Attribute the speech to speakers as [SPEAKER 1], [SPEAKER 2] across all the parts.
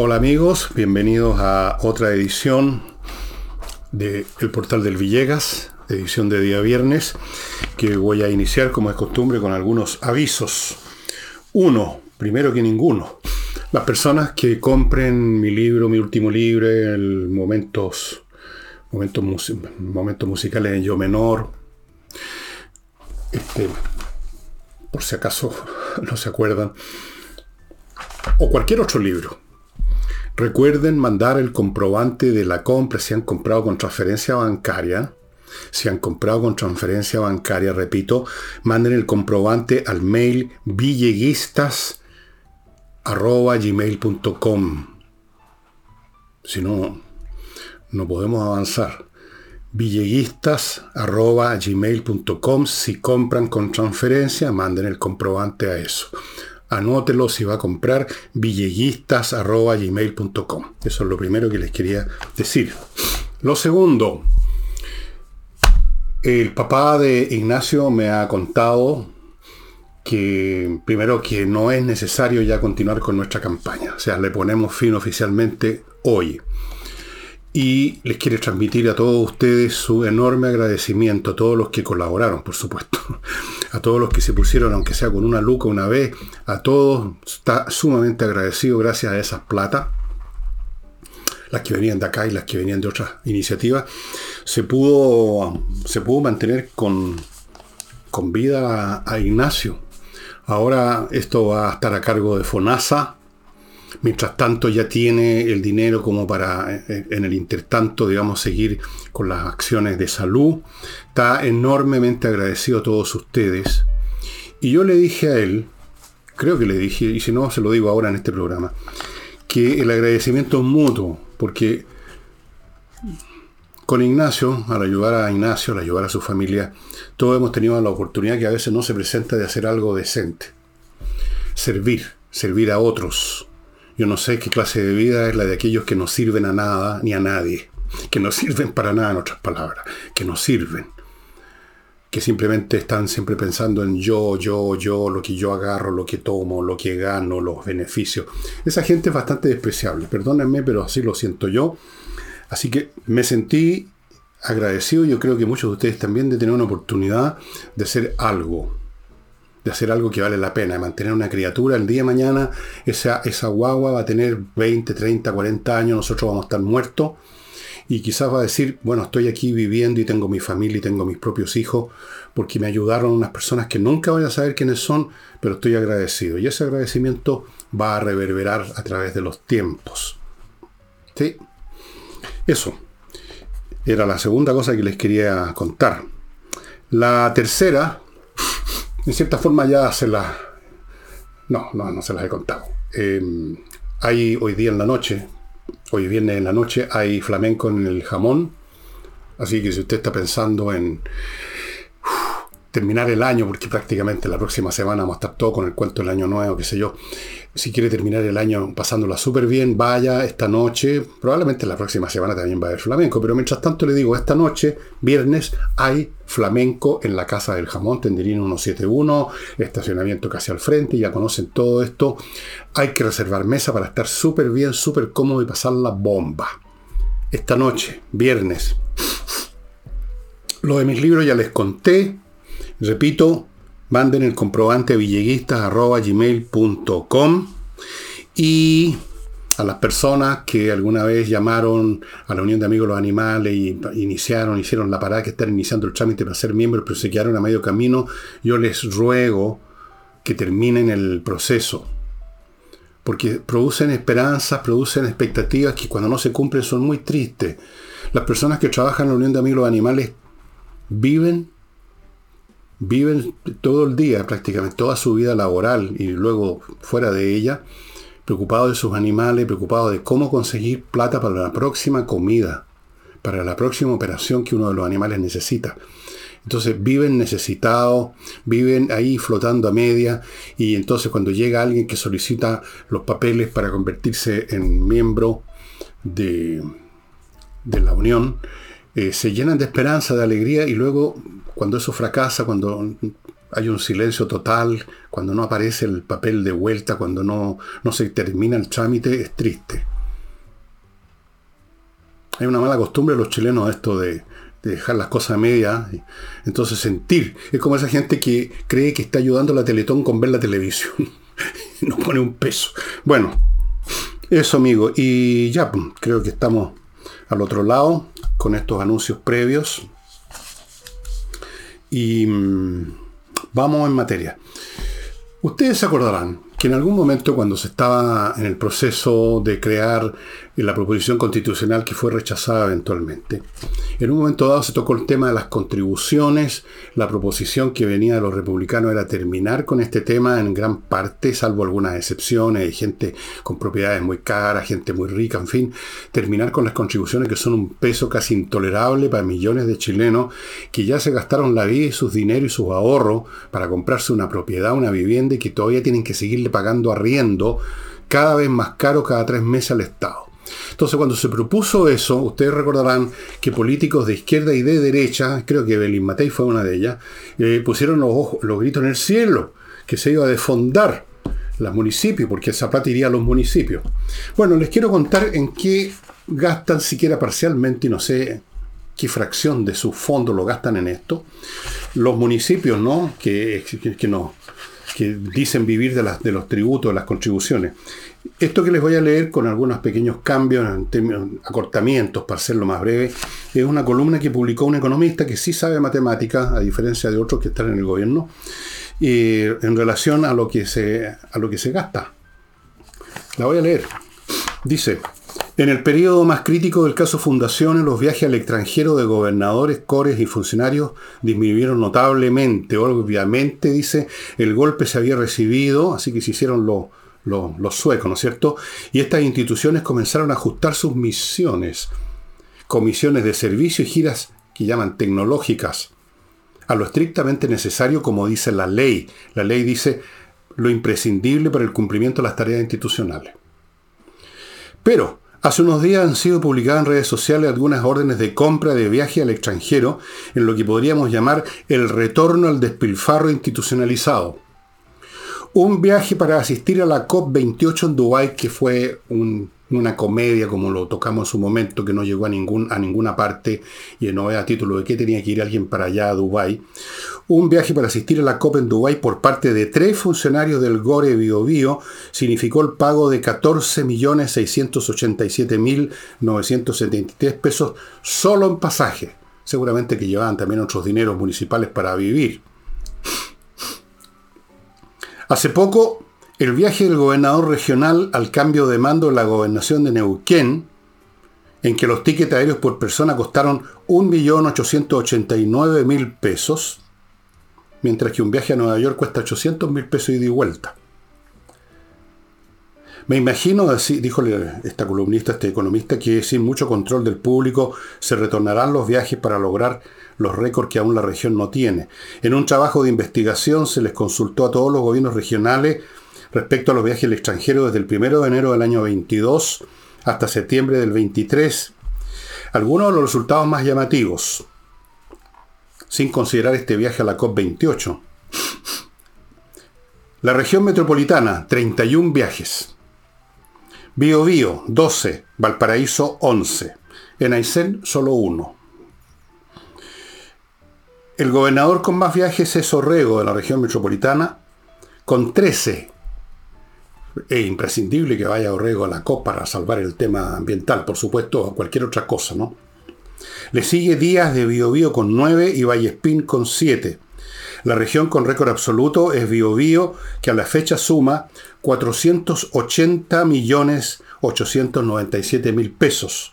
[SPEAKER 1] Hola amigos, bienvenidos a otra edición de El Portal del Villegas, edición de día viernes, que voy a iniciar como es costumbre con algunos avisos. Uno, primero que ninguno, las personas que compren mi libro, mi último libro, el momentos, momentos, momentos musicales en yo menor, este, por si acaso no se acuerdan, o cualquier otro libro Recuerden mandar el comprobante de la compra si han comprado con transferencia bancaria. Si han comprado con transferencia bancaria, repito, manden el comprobante al mail villeguistas.gmail.com. Si no, no podemos avanzar. villeguistas.gmail.com. Si compran con transferencia, manden el comprobante a eso anótelo si va a comprar villeguistas.gmail.com. Eso es lo primero que les quería decir. Lo segundo, el papá de Ignacio me ha contado que primero que no es necesario ya continuar con nuestra campaña. O sea, le ponemos fin oficialmente hoy y les quiere transmitir a todos ustedes su enorme agradecimiento, a todos los que colaboraron, por supuesto, a todos los que se pusieron, aunque sea con una luca una vez, a todos, está sumamente agradecido gracias a esas plata, las que venían de acá y las que venían de otras iniciativas, se pudo, se pudo mantener con, con vida a Ignacio. Ahora esto va a estar a cargo de FONASA, Mientras tanto ya tiene el dinero como para eh, en el intertanto, digamos, seguir con las acciones de salud. Está enormemente agradecido a todos ustedes. Y yo le dije a él, creo que le dije, y si no, se lo digo ahora en este programa, que el agradecimiento es mutuo, porque con Ignacio, al ayudar a Ignacio, al ayudar a su familia, todos hemos tenido la oportunidad que a veces no se presenta de hacer algo decente. Servir, servir a otros. Yo no sé qué clase de vida es la de aquellos que no sirven a nada ni a nadie. Que no sirven para nada, en otras palabras. Que no sirven. Que simplemente están siempre pensando en yo, yo, yo, lo que yo agarro, lo que tomo, lo que gano, los beneficios. Esa gente es bastante despreciable. Perdónenme, pero así lo siento yo. Así que me sentí agradecido, yo creo que muchos de ustedes también, de tener una oportunidad de hacer algo de hacer algo que vale la pena, de mantener una criatura. El día de mañana esa, esa guagua va a tener 20, 30, 40 años, nosotros vamos a estar muertos. Y quizás va a decir, bueno, estoy aquí viviendo y tengo mi familia y tengo mis propios hijos, porque me ayudaron unas personas que nunca voy a saber quiénes son, pero estoy agradecido. Y ese agradecimiento va a reverberar a través de los tiempos. ¿Sí? Eso. Era la segunda cosa que les quería contar. La tercera en cierta forma ya se las... No, no, no se las he contado. Em, hay hoy día en la noche, hoy viernes en la noche, hay flamenco en el jamón. Así que si usted está pensando en terminar el año, porque prácticamente la próxima semana vamos a estar todo con el cuento del año nuevo, qué sé yo, si quiere terminar el año pasándola súper bien, vaya esta noche. Probablemente la próxima semana también va a haber flamenco, pero mientras tanto le digo, esta noche, viernes, hay flamenco en la Casa del Jamón, Tenderino 171, estacionamiento casi al frente, ya conocen todo esto. Hay que reservar mesa para estar súper bien, súper cómodo y pasar la bomba. Esta noche, viernes. Lo de mis libros ya les conté. Repito, manden el comprobante a villeguistas.gmail.com y a las personas que alguna vez llamaron a la Unión de Amigos de los Animales y iniciaron, hicieron la parada que están iniciando el trámite para ser miembros, pero se quedaron a medio camino, yo les ruego que terminen el proceso. Porque producen esperanzas, producen expectativas que cuando no se cumplen son muy tristes. Las personas que trabajan en la Unión de Amigos de los Animales viven viven todo el día, prácticamente toda su vida laboral y luego fuera de ella, preocupados de sus animales, preocupados de cómo conseguir plata para la próxima comida, para la próxima operación que uno de los animales necesita. Entonces viven necesitados, viven ahí flotando a media y entonces cuando llega alguien que solicita los papeles para convertirse en miembro de, de la Unión, eh, se llenan de esperanza, de alegría y luego cuando eso fracasa, cuando hay un silencio total, cuando no aparece el papel de vuelta, cuando no, no se termina el trámite, es triste. Hay una mala costumbre de los chilenos esto de, dejar las cosas a media, entonces sentir. Es como esa gente que cree que está ayudando a la Teletón con ver la televisión. no pone un peso. Bueno, eso amigo. Y ya, pues, creo que estamos al otro lado con estos anuncios previos. Y mm, vamos en materia. Ustedes se acordarán que en algún momento cuando se estaba en el proceso de crear la proposición constitucional que fue rechazada eventualmente, en un momento dado se tocó el tema de las contribuciones, la proposición que venía de los republicanos era terminar con este tema en gran parte, salvo algunas excepciones, gente con propiedades muy caras, gente muy rica, en fin, terminar con las contribuciones que son un peso casi intolerable para millones de chilenos que ya se gastaron la vida y sus dinero y sus ahorros para comprarse una propiedad, una vivienda y que todavía tienen que seguirle pagando arriendo cada vez más caro cada tres meses al Estado. Entonces, cuando se propuso eso, ustedes recordarán que políticos de izquierda y de derecha, creo que Belín Matei fue una de ellas, eh, pusieron los, gritos en el cielo, que se iba a defondar los municipios, porque esa plata iría a los municipios. Bueno, les quiero contar en qué gastan siquiera parcialmente, y no sé qué fracción de su fondo lo gastan en esto. Los municipios, ¿no? Que, dicen vivir de, de los tributos, de las contribuciones. Esto que les voy a leer con algunos pequeños cambios, acortamientos, para hacerlo más breve, es una columna que publicó un economista que sí sabe matemáticas, a diferencia de otros que están en el gobierno, en relación a lo, que se, a lo que se gasta. La voy a leer. Dice, en el periodo más crítico del caso Fundaciones, los viajes al extranjero de gobernadores, cores y funcionarios disminuyeron notablemente. Obviamente, dice, el golpe se había recibido, así que se hicieron los suecos, ¿no es cierto? Y estas instituciones comenzaron a ajustar sus misiones, comisiones de servicio y giras que llaman tecnológicas, a lo estrictamente necesario como dice la ley. La ley dice lo imprescindible para el cumplimiento de las tareas institucionales. Pero, Hace unos días han sido publicadas en redes sociales algunas órdenes de compra de viaje al extranjero en lo que podríamos llamar el retorno al despilfarro institucionalizado. Un viaje para asistir a la COP28 en Dubái, que fue un una comedia como lo tocamos en su momento, que no llegó a, ninguna parte y no a título de que tenía que ir alguien para allá a Dubái. Un viaje para asistir a la COP en Dubái por parte de tres funcionarios del Gore Bio Bio significó el pago de 14.687.973 pesos solo en pasaje. Seguramente que llevaban también otros dineros municipales para vivir. Hace poco el viaje del gobernador regional al cambio de mando en la gobernación de Neuquén, en que los tickets aéreos por persona costaron 1.889.000 pesos, mientras que un viaje a Nueva York cuesta 800.000 pesos ida y vuelta. Me imagino, así dijo esta columnista, este economista, que sin mucho control del público se retornarán los viajes para lograr los récords que aún la región no tiene. En un trabajo de investigación se les consultó a todos los gobiernos regionales respecto a los viajes al extranjero desde el 1 de enero del año 22 hasta septiembre del 23. Algunos de los resultados más llamativos, sin considerar este viaje a la COP28. La región metropolitana, 31 viajes. Bio Bio, 12. Valparaíso, 11. En Aysén, solo uno. El gobernador con más viajes es Orrego, de la región metropolitana, con 13 es imprescindible que vaya Orrego a la COP para salvar el tema ambiental, por supuesto, o cualquier otra cosa, ¿no? Le sigue Díaz de Biobío con 9 y Vallespín con 7. La región con récord absoluto es Biobío, que a la fecha suma 480 millones 897 mil pesos,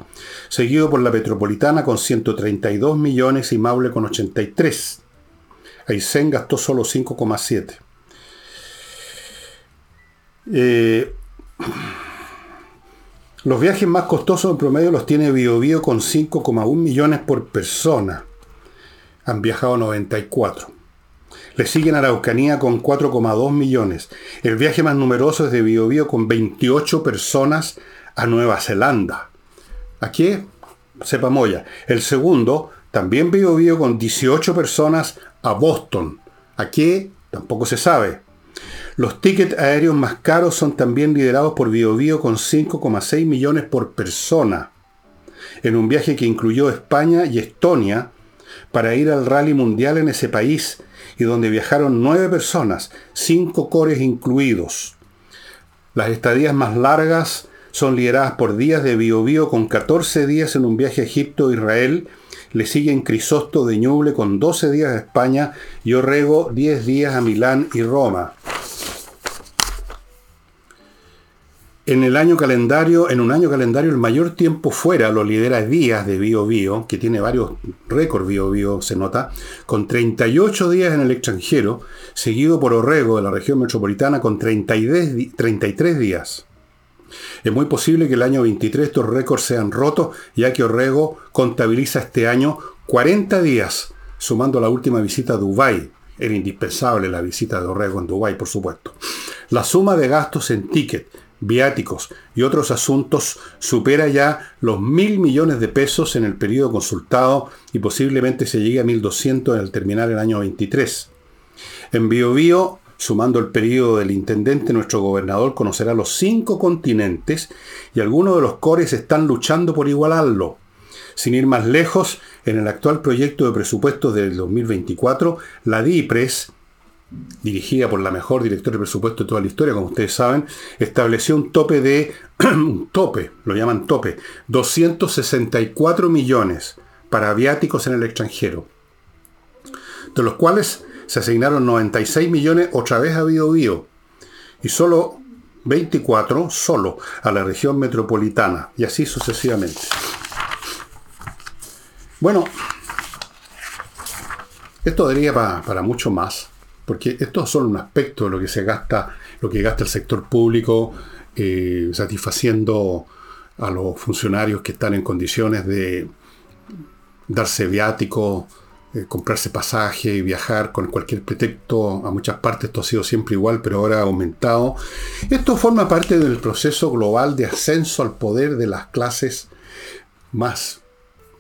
[SPEAKER 1] seguido por la Metropolitana con 132 millones y Maule con 83. Aysén gastó solo 5,7. Eh, los viajes más costosos en promedio los tiene BioBio con 5,1 millones por persona. Han viajado 94. Le siguen Araucanía con 4,2 millones. El viaje más numeroso es de BioBio con 28 personas a Nueva Zelanda. ¿A qué? Sepa Moya. El segundo, también BioBio con 18 personas a Boston, ¿A qué? Tampoco se sabe. Los tickets aéreos más caros son también liderados por BioBio con 5,6 millones por persona, en un viaje que incluyó España y Estonia para ir al rally mundial en ese país y donde viajaron nueve personas, cinco cores incluidos. Las estadías más largas son lideradas por días de BioBio con 14 días en un viaje a Egipto e Israel. Le siguen Crisosto de Ñuble con 12 días a España y Orrego 10 días a Milán y Roma. En el año calendario, en un año calendario, el mayor tiempo fuera lo lidera Díaz de Bio Bio, que tiene varios récords Bio Bio, se nota, con 38 días en el extranjero, seguido por Orrego de la región metropolitana con 33 días. Es muy posible que el año 23 estos récords sean rotos, ya que Orrego contabiliza este año 40 días, sumando la última visita a Dubái. Era indispensable la visita de Orrego en Dubái, por supuesto. La suma de gastos en ticket, viáticos y otros asuntos supera ya los mil millones de pesos en el periodo consultado y posiblemente se llegue a 1.200 al terminar el año 23. En Biobío, sumando el periodo del intendente, nuestro gobernador conocerá los cinco continentes y algunos de los cores están luchando por igualarlo. Sin ir más lejos, en el actual proyecto de presupuesto del 2024, la DIPRES dirigida por la mejor directora de presupuesto de toda la historia, como ustedes saben, estableció un tope de, un tope, lo llaman tope, 264 millones para aviáticos en el extranjero, de los cuales se asignaron 96 millones otra vez a Bio, y solo 24 solo a la región metropolitana, y así sucesivamente. Bueno, esto daría para mucho más porque esto es solo un aspecto de lo que se gasta, lo que gasta el sector público, eh, satisfaciendo a los funcionarios que están en condiciones de darse viático, eh, comprarse pasaje y viajar con cualquier pretexto a muchas partes. Esto ha sido siempre igual, pero ahora ha aumentado. Esto forma parte del proceso global de ascenso al poder de las clases más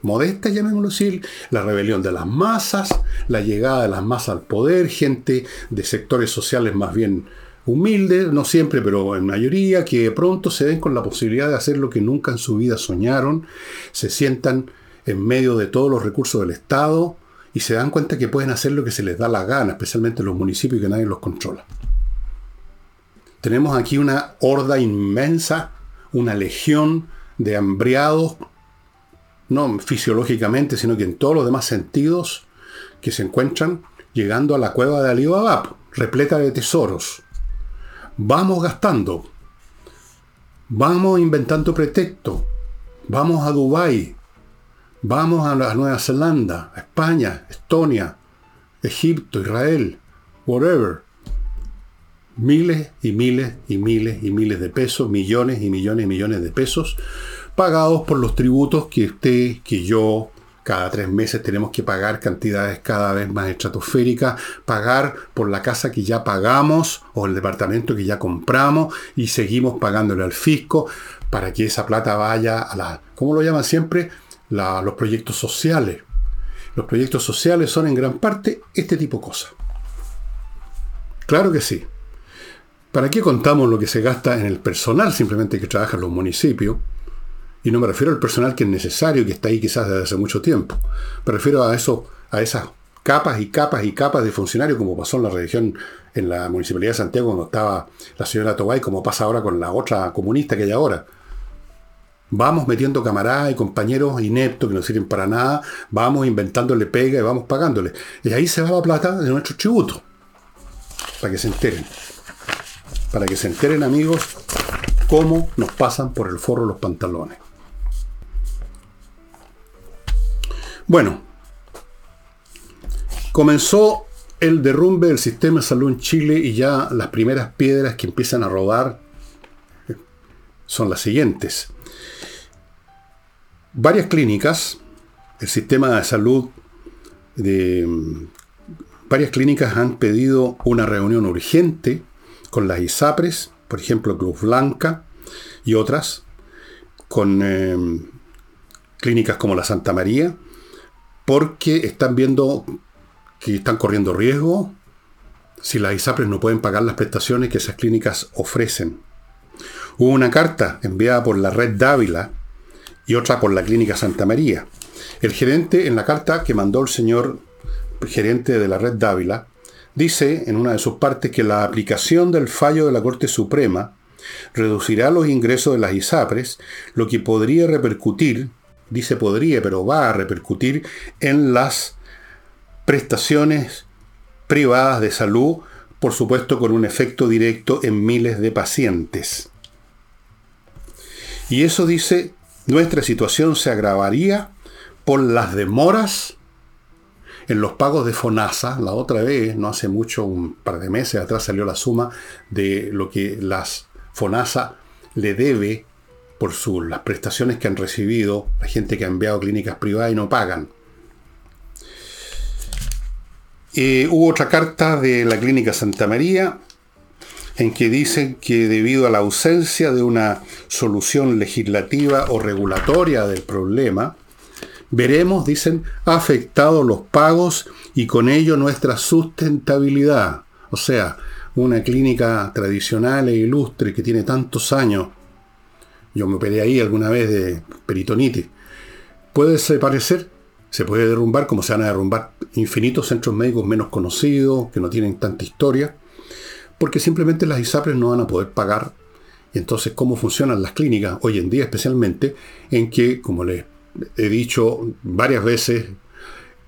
[SPEAKER 1] modesta, llamémoslo así, la rebelión de las masas, la llegada de las masas al poder, gente de sectores sociales más bien humildes, no siempre, pero en mayoría, que de pronto se ven con la posibilidad de hacer lo que nunca en su vida soñaron, se sientan en medio de todos los recursos del Estado y se dan cuenta que pueden hacer lo que se les da la gana, especialmente en los municipios que nadie los controla. Tenemos aquí una horda inmensa, una legión de hambriados no fisiológicamente, sino que en todos los demás sentidos que se encuentran llegando a la cueva de Alibaba, repleta de tesoros. Vamos gastando, vamos inventando pretextos, vamos a Dubái, vamos a Nueva Zelanda, España, Estonia, Egipto, Israel, whatever. Miles y miles y miles y miles de pesos, millones y millones y millones de pesos pagados por los tributos que usted, que yo, cada tres meses tenemos que pagar cantidades cada vez más estratosféricas, pagar por la casa que ya pagamos o el departamento que ya compramos y seguimos pagándole al fisco para que esa plata vaya a la, ¿cómo lo llaman siempre? los proyectos sociales. Los proyectos sociales son en gran parte este tipo de cosas. Claro que sí. ¿Para qué contamos lo que se gasta en el personal simplemente que trabaja en los municipios? Y no me refiero al personal que es necesario, que está ahí quizás desde hace mucho tiempo. Me refiero a eso, a esas capas y capas y capas de funcionarios, como pasó en la región, en la Municipalidad de Santiago, cuando estaba la señora Tobay, como pasa ahora con la otra comunista que hay ahora. Vamos metiendo camaradas y compañeros ineptos que no sirven para nada, vamos inventándole pega y vamos pagándole. Y ahí se va la plata de nuestro tributo. Para que se enteren. Para que se enteren, amigos, cómo nos pasan por el forro los pantalones. Bueno, comenzó el derrumbe del sistema de salud en Chile y ya las primeras piedras que empiezan a rodar son las siguientes. Varias clínicas, el sistema de salud de varias clínicas han pedido una reunión urgente con las ISAPRES, por ejemplo Cruz Blanca y otras, con eh, clínicas como la Santa María, porque están viendo que están corriendo riesgo si las ISAPRES no pueden pagar las prestaciones que esas clínicas ofrecen. Hubo una carta enviada por la red Dávila y otra por la Clínica Santa María. El gerente, en la carta que mandó el señor gerente de la red Dávila, dice en una de sus partes que la aplicación del fallo de la Corte Suprema reducirá los ingresos de las ISAPRES, lo que podría repercutir, dice podría, pero va a repercutir en las prestaciones privadas de salud, por supuesto con un efecto directo en miles de pacientes. Y eso dice, nuestra situación se agravaría por las demoras en los pagos de FONASA. La otra vez, no hace mucho, un par de meses atrás salió la suma de lo que las FONASA le debe por las prestaciones que han recibido la gente que ha enviado clínicas privadas y no pagan. Eh, hubo otra carta de la Clínica Santa María en que dicen que debido a la ausencia de una solución legislativa o regulatoria del problema, veremos, dicen, afectados los pagos y con ello nuestra sustentabilidad. O sea, una clínica tradicional e ilustre que tiene tantos años, yo me operé ahí alguna vez de peritonitis, puede parecer, se puede derrumbar como se van a derrumbar infinitos centros médicos menos conocidos, que no tienen tanta historia, porque simplemente las ISAPRES no van a poder pagar. Y entonces, ¿cómo funcionan las clínicas hoy en día especialmente? En que, como les he dicho varias veces,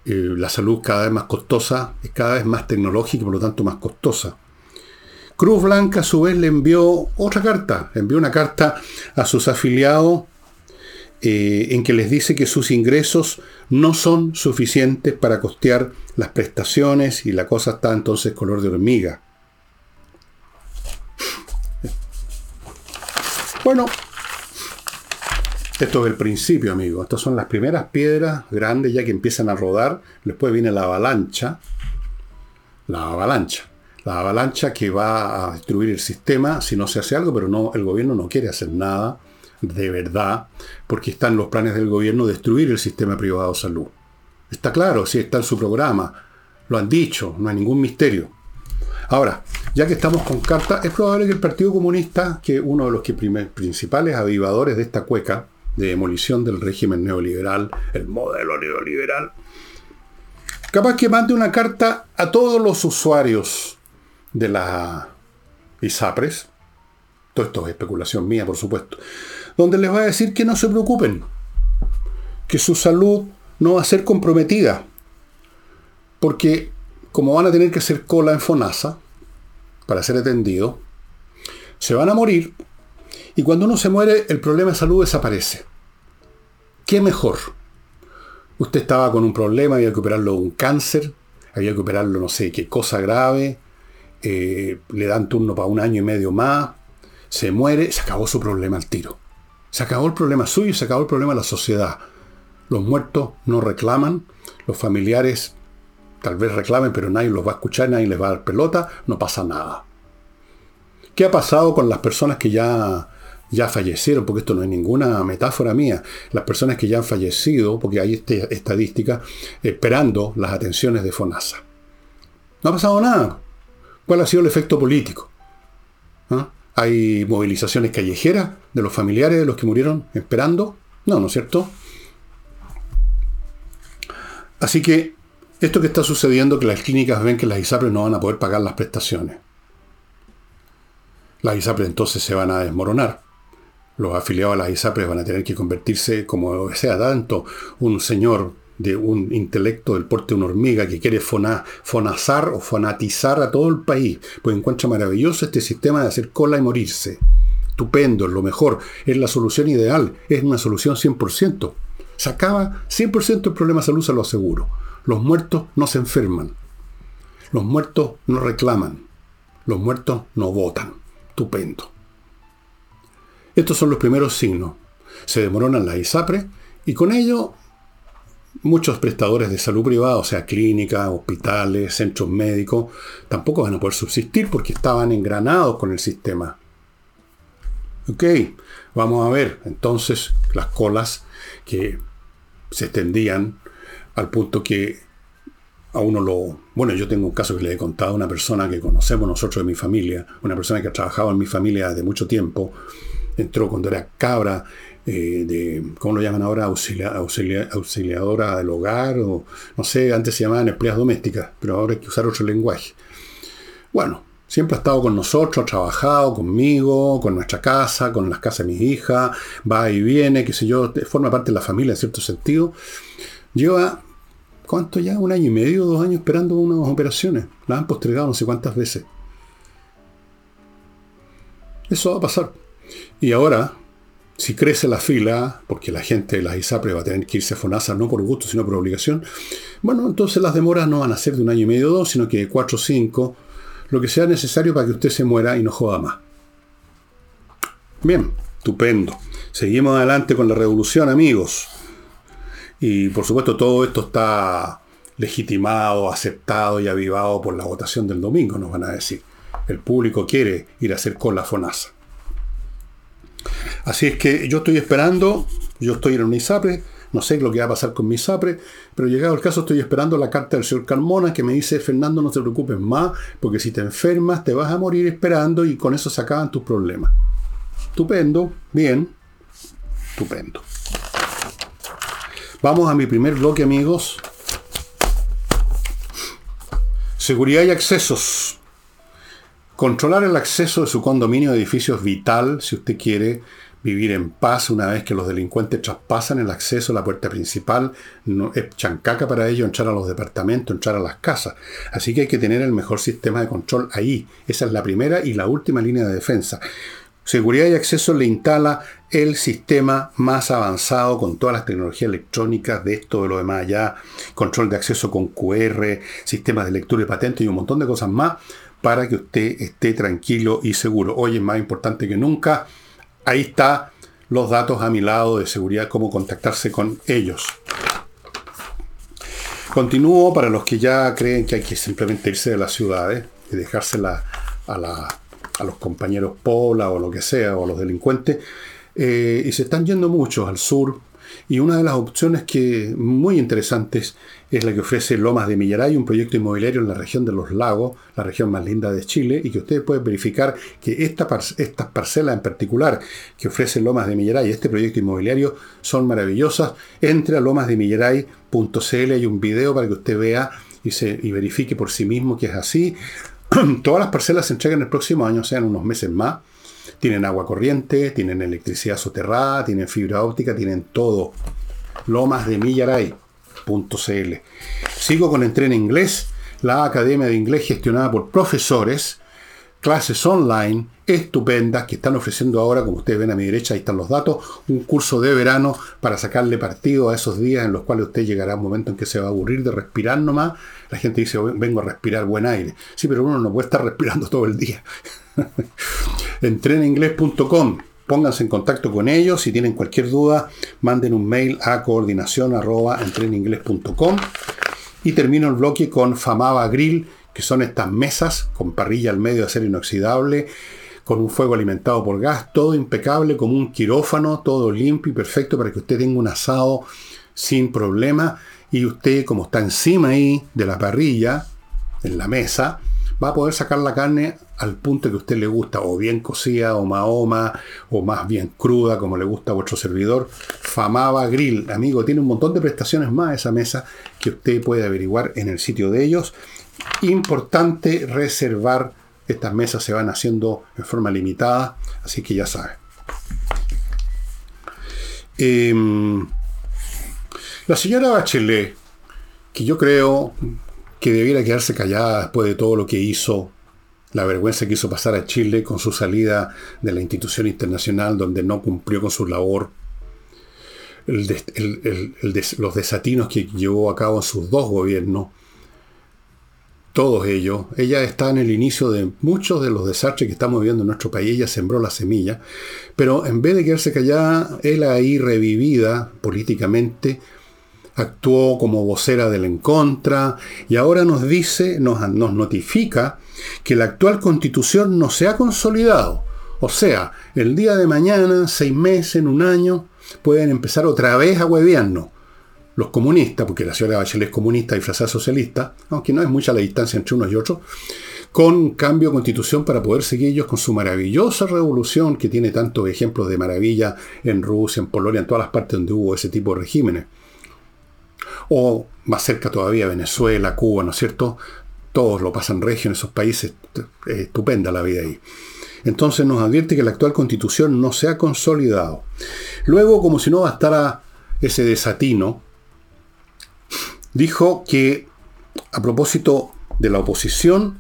[SPEAKER 1] eh, la salud cada vez más costosa, es cada vez más tecnológica y por lo tanto más costosa. Cruz Blanca a su vez le envió otra carta, envió una carta a sus afiliados eh, en que les dice que sus ingresos no son suficientes para costear las prestaciones y la cosa está entonces color de hormiga. Bueno, esto es el principio, amigo. Estas son las primeras piedras grandes ya que empiezan a rodar. Después viene la avalancha. La avalancha la avalancha que va a destruir el sistema si no se hace algo, pero no, el gobierno no quiere hacer nada de verdad, porque están los planes del gobierno destruir el sistema privado de salud. Está claro, sí está en su programa, lo han dicho, no hay ningún misterio. Ahora, ya que estamos con carta, es probable que el Partido Comunista, que uno de los principales avivadores de esta cueca de demolición del régimen neoliberal, el modelo neoliberal, capaz que mande una carta a todos los usuarios de la ISAPRES, todo esto es especulación mía, por supuesto, donde les va a decir que no se preocupen, que su salud no va a ser comprometida, porque como van a tener que hacer cola en FONASA para ser atendido, se van a morir y cuando uno se muere el problema de salud desaparece. ¿Qué mejor? Usted estaba con un problema, había que operarlo de un cáncer, había que operarlo no sé qué cosa grave, eh, le dan turno para un año y medio más, se muere, se acabó su problema al tiro. Se acabó el problema suyo, se acabó el problema de la sociedad. Los muertos no reclaman, los familiares tal vez reclamen, pero nadie los va a escuchar, nadie les va a dar pelota, no pasa nada. ¿Qué ha pasado con las personas que ya, ya fallecieron? Porque esto no es ninguna metáfora mía. Las personas que ya han fallecido, porque hay este, estadística, esperando las atenciones de FONASA. No ha pasado nada. ¿Cuál ha sido el efecto político? ¿Ah? ¿Hay movilizaciones callejeras de los familiares de los que murieron esperando? No, ¿no es cierto? Así que esto que está sucediendo, que las clínicas ven que las ISAPRES no van a poder pagar las prestaciones. Las ISAPRES entonces se van a desmoronar. Los afiliados a las ISAPRES van a tener que convertirse, como sea tanto, un señor de un intelecto del porte de una hormiga que quiere fonazar o fanatizar a todo el país, pues encuentra maravilloso este sistema de hacer cola y morirse. Estupendo, es lo mejor, es la solución ideal, es una solución 100%. Se acaba 100% el problema de salud, se lo aseguro. Los muertos no se enferman. Los muertos no reclaman. Los muertos no votan. Estupendo. Estos son los primeros signos. Se demoronan las ISAPRE y con ello muchos prestadores de salud privada, o sea, clínicas, hospitales, centros médicos, tampoco van a poder subsistir porque estaban engranados con el sistema. Ok, vamos a ver entonces las colas que se extendían al punto que a uno lo... Bueno, yo tengo un caso que le he contado a una persona que conocemos nosotros de mi familia, una persona que ha trabajado en mi familia de mucho tiempo, entró cuando era cabra, eh, de, ¿cómo lo llaman ahora? auxiliadora del hogar, o no sé, antes se llamaban empleadas domésticas, pero ahora hay que usar otro lenguaje. Bueno, siempre ha estado con nosotros, ha trabajado conmigo, con nuestra casa, con las casas de mis hijas, va y viene, qué sé yo, forma parte de la familia en cierto sentido. Lleva, ¿cuánto ya? Un año y medio, dos años esperando unas operaciones. La han postergado no sé cuántas veces. Eso va a pasar. Y ahora, si crece la fila, porque la gente de las ISAPRE va a tener que irse a FONASA no por gusto, sino por obligación, bueno, entonces las demoras no van a ser de un año y medio o dos, sino que de cuatro o cinco, lo que sea necesario para que usted se muera y no joda más. Bien, estupendo. Seguimos adelante con la revolución, amigos. Y por supuesto todo esto está legitimado, aceptado y avivado por la votación del domingo, nos van a decir. El público quiere ir a hacer cola FONASA. Así es que yo estoy esperando, yo estoy en un ISAPRE, no sé lo que va a pasar con mi ISAPRE, pero llegado el caso estoy esperando la carta del señor Carmona que me dice, Fernando, no te preocupes más, porque si te enfermas te vas a morir esperando y con eso se acaban tus problemas. Estupendo, bien, estupendo. Vamos a mi primer bloque, amigos. Seguridad y accesos. Controlar el acceso de su condominio de edificios es vital si usted quiere vivir en paz una vez que los delincuentes traspasan el acceso a la puerta principal. No, es chancaca para ellos entrar a los departamentos, entrar a las casas. Así que hay que tener el mejor sistema de control ahí. Esa es la primera y la última línea de defensa. Seguridad y acceso le instala el sistema más avanzado con todas las tecnologías electrónicas de esto, de lo demás allá, control de acceso con QR, sistemas de lectura y patente y un montón de cosas más para que usted esté tranquilo y seguro. Hoy es más importante que nunca. Ahí está los datos a mi lado de seguridad, cómo contactarse con ellos. Continúo para los que ya creen que hay que simplemente irse de las ciudades y dejársela a la a los compañeros Pola o lo que sea, o a los delincuentes, eh, y se están yendo muchos al sur. Y una de las opciones que muy interesantes es la que ofrece Lomas de Millaray, un proyecto inmobiliario en la región de los lagos, la región más linda de Chile, y que ustedes pueden verificar que esta estas parcelas en particular que ofrece Lomas de Millaray, este proyecto inmobiliario, son maravillosas. Entre a lomasdemillaray.cl hay un video para que usted vea y, se, y verifique por sí mismo que es así. Todas las parcelas se entregan el próximo año, sean unos meses más. Tienen agua corriente, tienen electricidad soterrada, tienen fibra óptica, tienen todo. Lomas de Millaray.cl. Sigo con Entrena Inglés, la academia de inglés gestionada por profesores clases online estupendas que están ofreciendo ahora, como ustedes ven a mi derecha, ahí están los datos, un curso de verano para sacarle partido a esos días en los cuales usted llegará a un momento en que se va a aburrir de respirar nomás. La gente dice, vengo a respirar buen aire. Sí, pero uno no puede estar respirando todo el día. Entreninglés.com. Pónganse en contacto con ellos. Si tienen cualquier duda, manden un mail a coordinación Y termino el bloque con Famaba Grill que son estas mesas con parrilla al medio de acero inoxidable, con un fuego alimentado por gas, todo impecable como un quirófano, todo limpio y perfecto para que usted tenga un asado sin problema y usted como está encima ahí de la parrilla, en la mesa, va a poder sacar la carne al punto que a usted le gusta, o bien cocida, o mahoma, o más bien cruda, como le gusta a vuestro servidor. Famaba Grill, amigo, tiene un montón de prestaciones más esa mesa que usted puede averiguar en el sitio de ellos importante reservar. Estas mesas se van haciendo en forma limitada, así que ya saben. Em, la señora Bachelet, que yo creo que debiera quedarse callada después de todo lo que hizo, la vergüenza que hizo pasar a Chile con su salida de la institución internacional donde no cumplió con su labor, los desatinos que llevó a cabo en sus dos gobiernos, todos ellos. Ella está en el inicio de muchos de los desastres que estamos viviendo en nuestro país. Ella sembró la semilla. Pero en vez de quedarse callada, él ahí revivida políticamente, actuó como vocera del en contra y ahora nos dice, nos, nos notifica que la actual constitución no se ha consolidado. O sea, el día de mañana, seis meses, en un año, pueden empezar otra vez a hueviarnos. los comunistas, porque la señora Bachelet es comunista y disfrazada socialista, aunque no es mucha la distancia entre unos y otros, con cambio de constitución para poder seguir ellos con su maravillosa revolución que tiene tantos ejemplos de maravilla en Rusia, en Polonia, en todas las partes donde hubo ese tipo de regímenes. O más cerca todavía Venezuela, Cuba, ¿no es cierto? Todos lo pasan regio en esos países, es estupenda la vida ahí. Entonces nos advierte que la actual constitución no se ha consolidado. Luego, como si no bastara ese desatino, dijo que a propósito de la oposición,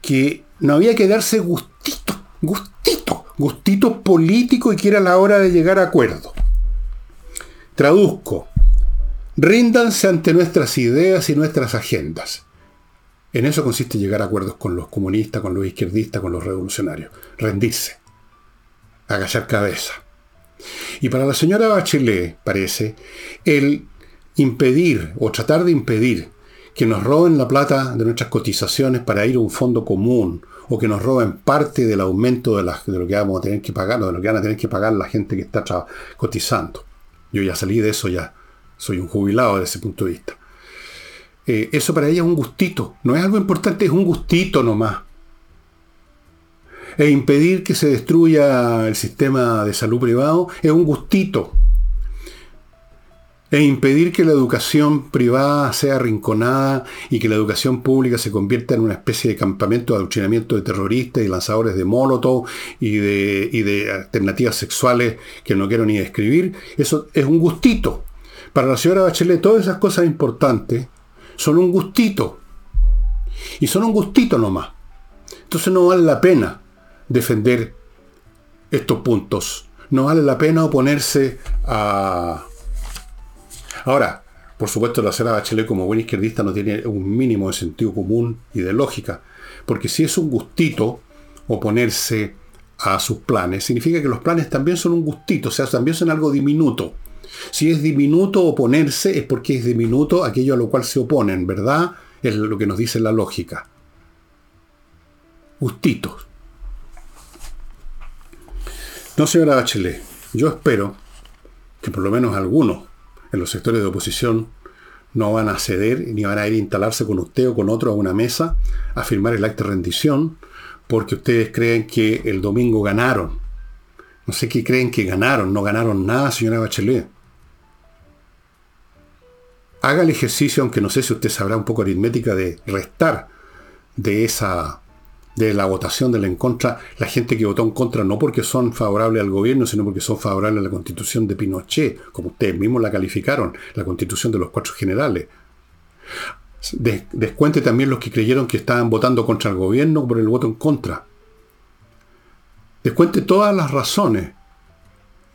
[SPEAKER 1] que no había que darse gustito, gustito, gustito político y que era la hora de llegar a acuerdo. Traduzco, ríndanse ante nuestras ideas y nuestras agendas. En eso consiste llegar a acuerdos con los comunistas, con los izquierdistas, con los revolucionarios. Rendirse. Agachar cabeza. Y para la señora Bachelet, parece, el impedir o tratar de impedir que nos roben la plata de nuestras cotizaciones para ir a un fondo común o que nos roben parte del aumento de, lo que vamos a tener que pagar de lo que van a tener que pagar la gente que está cotizando. Yo ya salí de eso, ya soy un jubilado desde ese punto de vista. Eh, eso para ella es un gustito, no es algo importante, es un gustito nomás. E impedir que se destruya el sistema de salud privado es un gustito e impedir que la educación privada sea arrinconada y que la educación pública se convierta en una especie de campamento de adoctrinamiento de terroristas y lanzadores de molotov y de, y de alternativas sexuales que no quiero ni describir, eso es un gustito. Para la señora Bachelet todas esas cosas importantes son un gustito. Y son un gustito nomás. Entonces no vale la pena defender estos puntos. No vale la pena oponerse a, Ahora, por supuesto, la señora Bachelet como buen izquierdista no tiene un mínimo de sentido común y de lógica, porque si es un gustito oponerse a sus planes, significa que los planes también son un gustito, o sea, también son algo diminuto. Si es diminuto oponerse es porque es diminuto aquello a lo cual se oponen, ¿verdad? Es lo que nos dice la lógica. Gustitos. No, señora Bachelet, yo espero que por lo menos algunos en los sectores de oposición no van a ceder ni van a ir a instalarse con usted o con otro a una mesa a firmar el acta de rendición porque ustedes creen que el domingo ganaron. No sé qué creen que ganaron, no ganaron nada, señora Bachelet. Haga el ejercicio, aunque no sé si usted sabrá un poco aritmética, de restar de esa de la votación de la en contra, la gente que votó en contra no porque son favorables al gobierno, sino porque son favorables a la constitución de Pinochet, como ustedes mismos la calificaron, la constitución de los cuatro generales. descuente también los que creyeron que estaban votando contra el gobierno por el voto en contra. Descuente todas las razones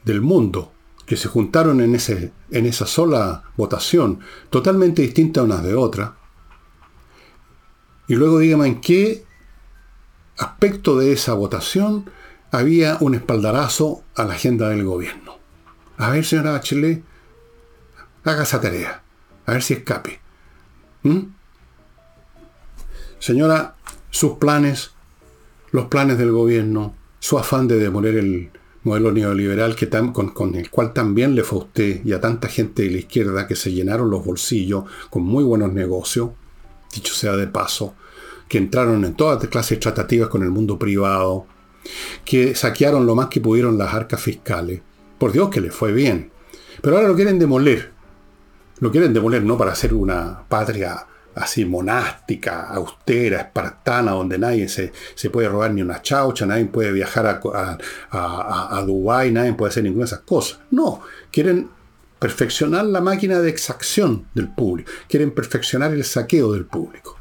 [SPEAKER 1] del mundo que se juntaron en, ese, en esa sola votación, totalmente distinta unas de otras. Y luego dígame en qué aspecto de esa votación había un espaldarazo a la agenda del gobierno. A ver, señora Bachelet, haga esa tarea. A ver si escape. ¿Mm? Señora, sus planes, los planes del gobierno, su afán de demoler el modelo neoliberal que con, con, el cual también le fue a usted y a tanta gente de la izquierda que se llenaron los bolsillos con muy buenos negocios, dicho sea de paso, que entraron en todas clases tratativas con el mundo privado, que saquearon lo más que pudieron las arcas fiscales. Por Dios que les fue bien. Pero ahora lo quieren demoler. Lo quieren demoler no para hacer una patria así monástica, austera, espartana, donde nadie se, se, puede robar ni una chaucha, nadie puede viajar a, a, a Dubái, nadie puede hacer ninguna de esas cosas. No, quieren perfeccionar la máquina de exacción del público, quieren perfeccionar el saqueo del público.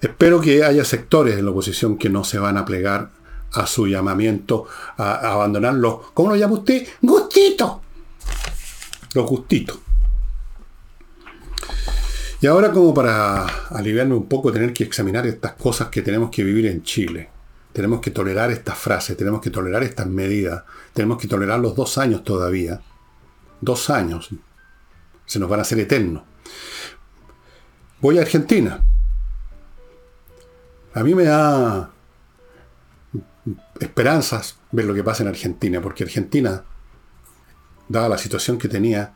[SPEAKER 1] Espero que haya sectores en la oposición que no se van a plegar a su llamamiento a, abandonarlo. ¿Cómo lo llama usted? Gustito. Los gustitos. Y ahora como para aliviarme un poco tener que examinar estas cosas que tenemos que vivir en Chile. Tenemos que tolerar estas frases, tenemos que tolerar estas medidas, tenemos que tolerar los dos años todavía. Dos años. Se nos van a hacer eternos. Voy a Argentina. A mí me da esperanzas ver lo que pasa en Argentina, porque Argentina, dada la situación que tenía,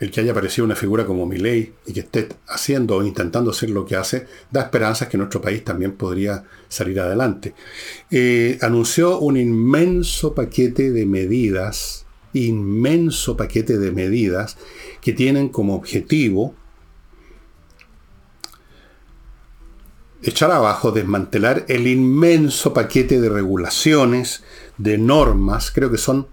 [SPEAKER 1] el que haya aparecido una figura como Milei y que esté haciendo o intentando hacer lo que hace, da esperanzas que nuestro país también podría salir adelante. Eh, anunció un inmenso paquete de medidas, inmenso paquete de medidas que tienen como objetivo echar abajo, desmantelar el inmenso paquete de regulaciones, de normas, creo que son,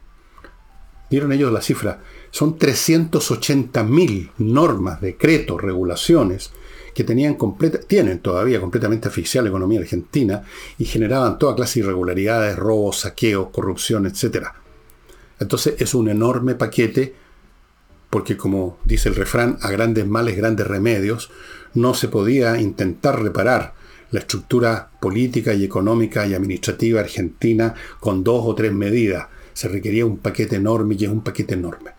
[SPEAKER 1] vieron ellos la cifra, son 380.000 normas, decretos, regulaciones que tenían completa, tienen todavía completamente oficial la economía argentina y generaban toda clase de irregularidades, robos, saqueos, corrupción, etc. Entonces es un enorme paquete porque como dice el refrán, a grandes males, grandes remedios, no se podía intentar reparar la estructura política y económica y administrativa argentina con dos o tres medidas. Se requería un paquete enorme y es un paquete enorme.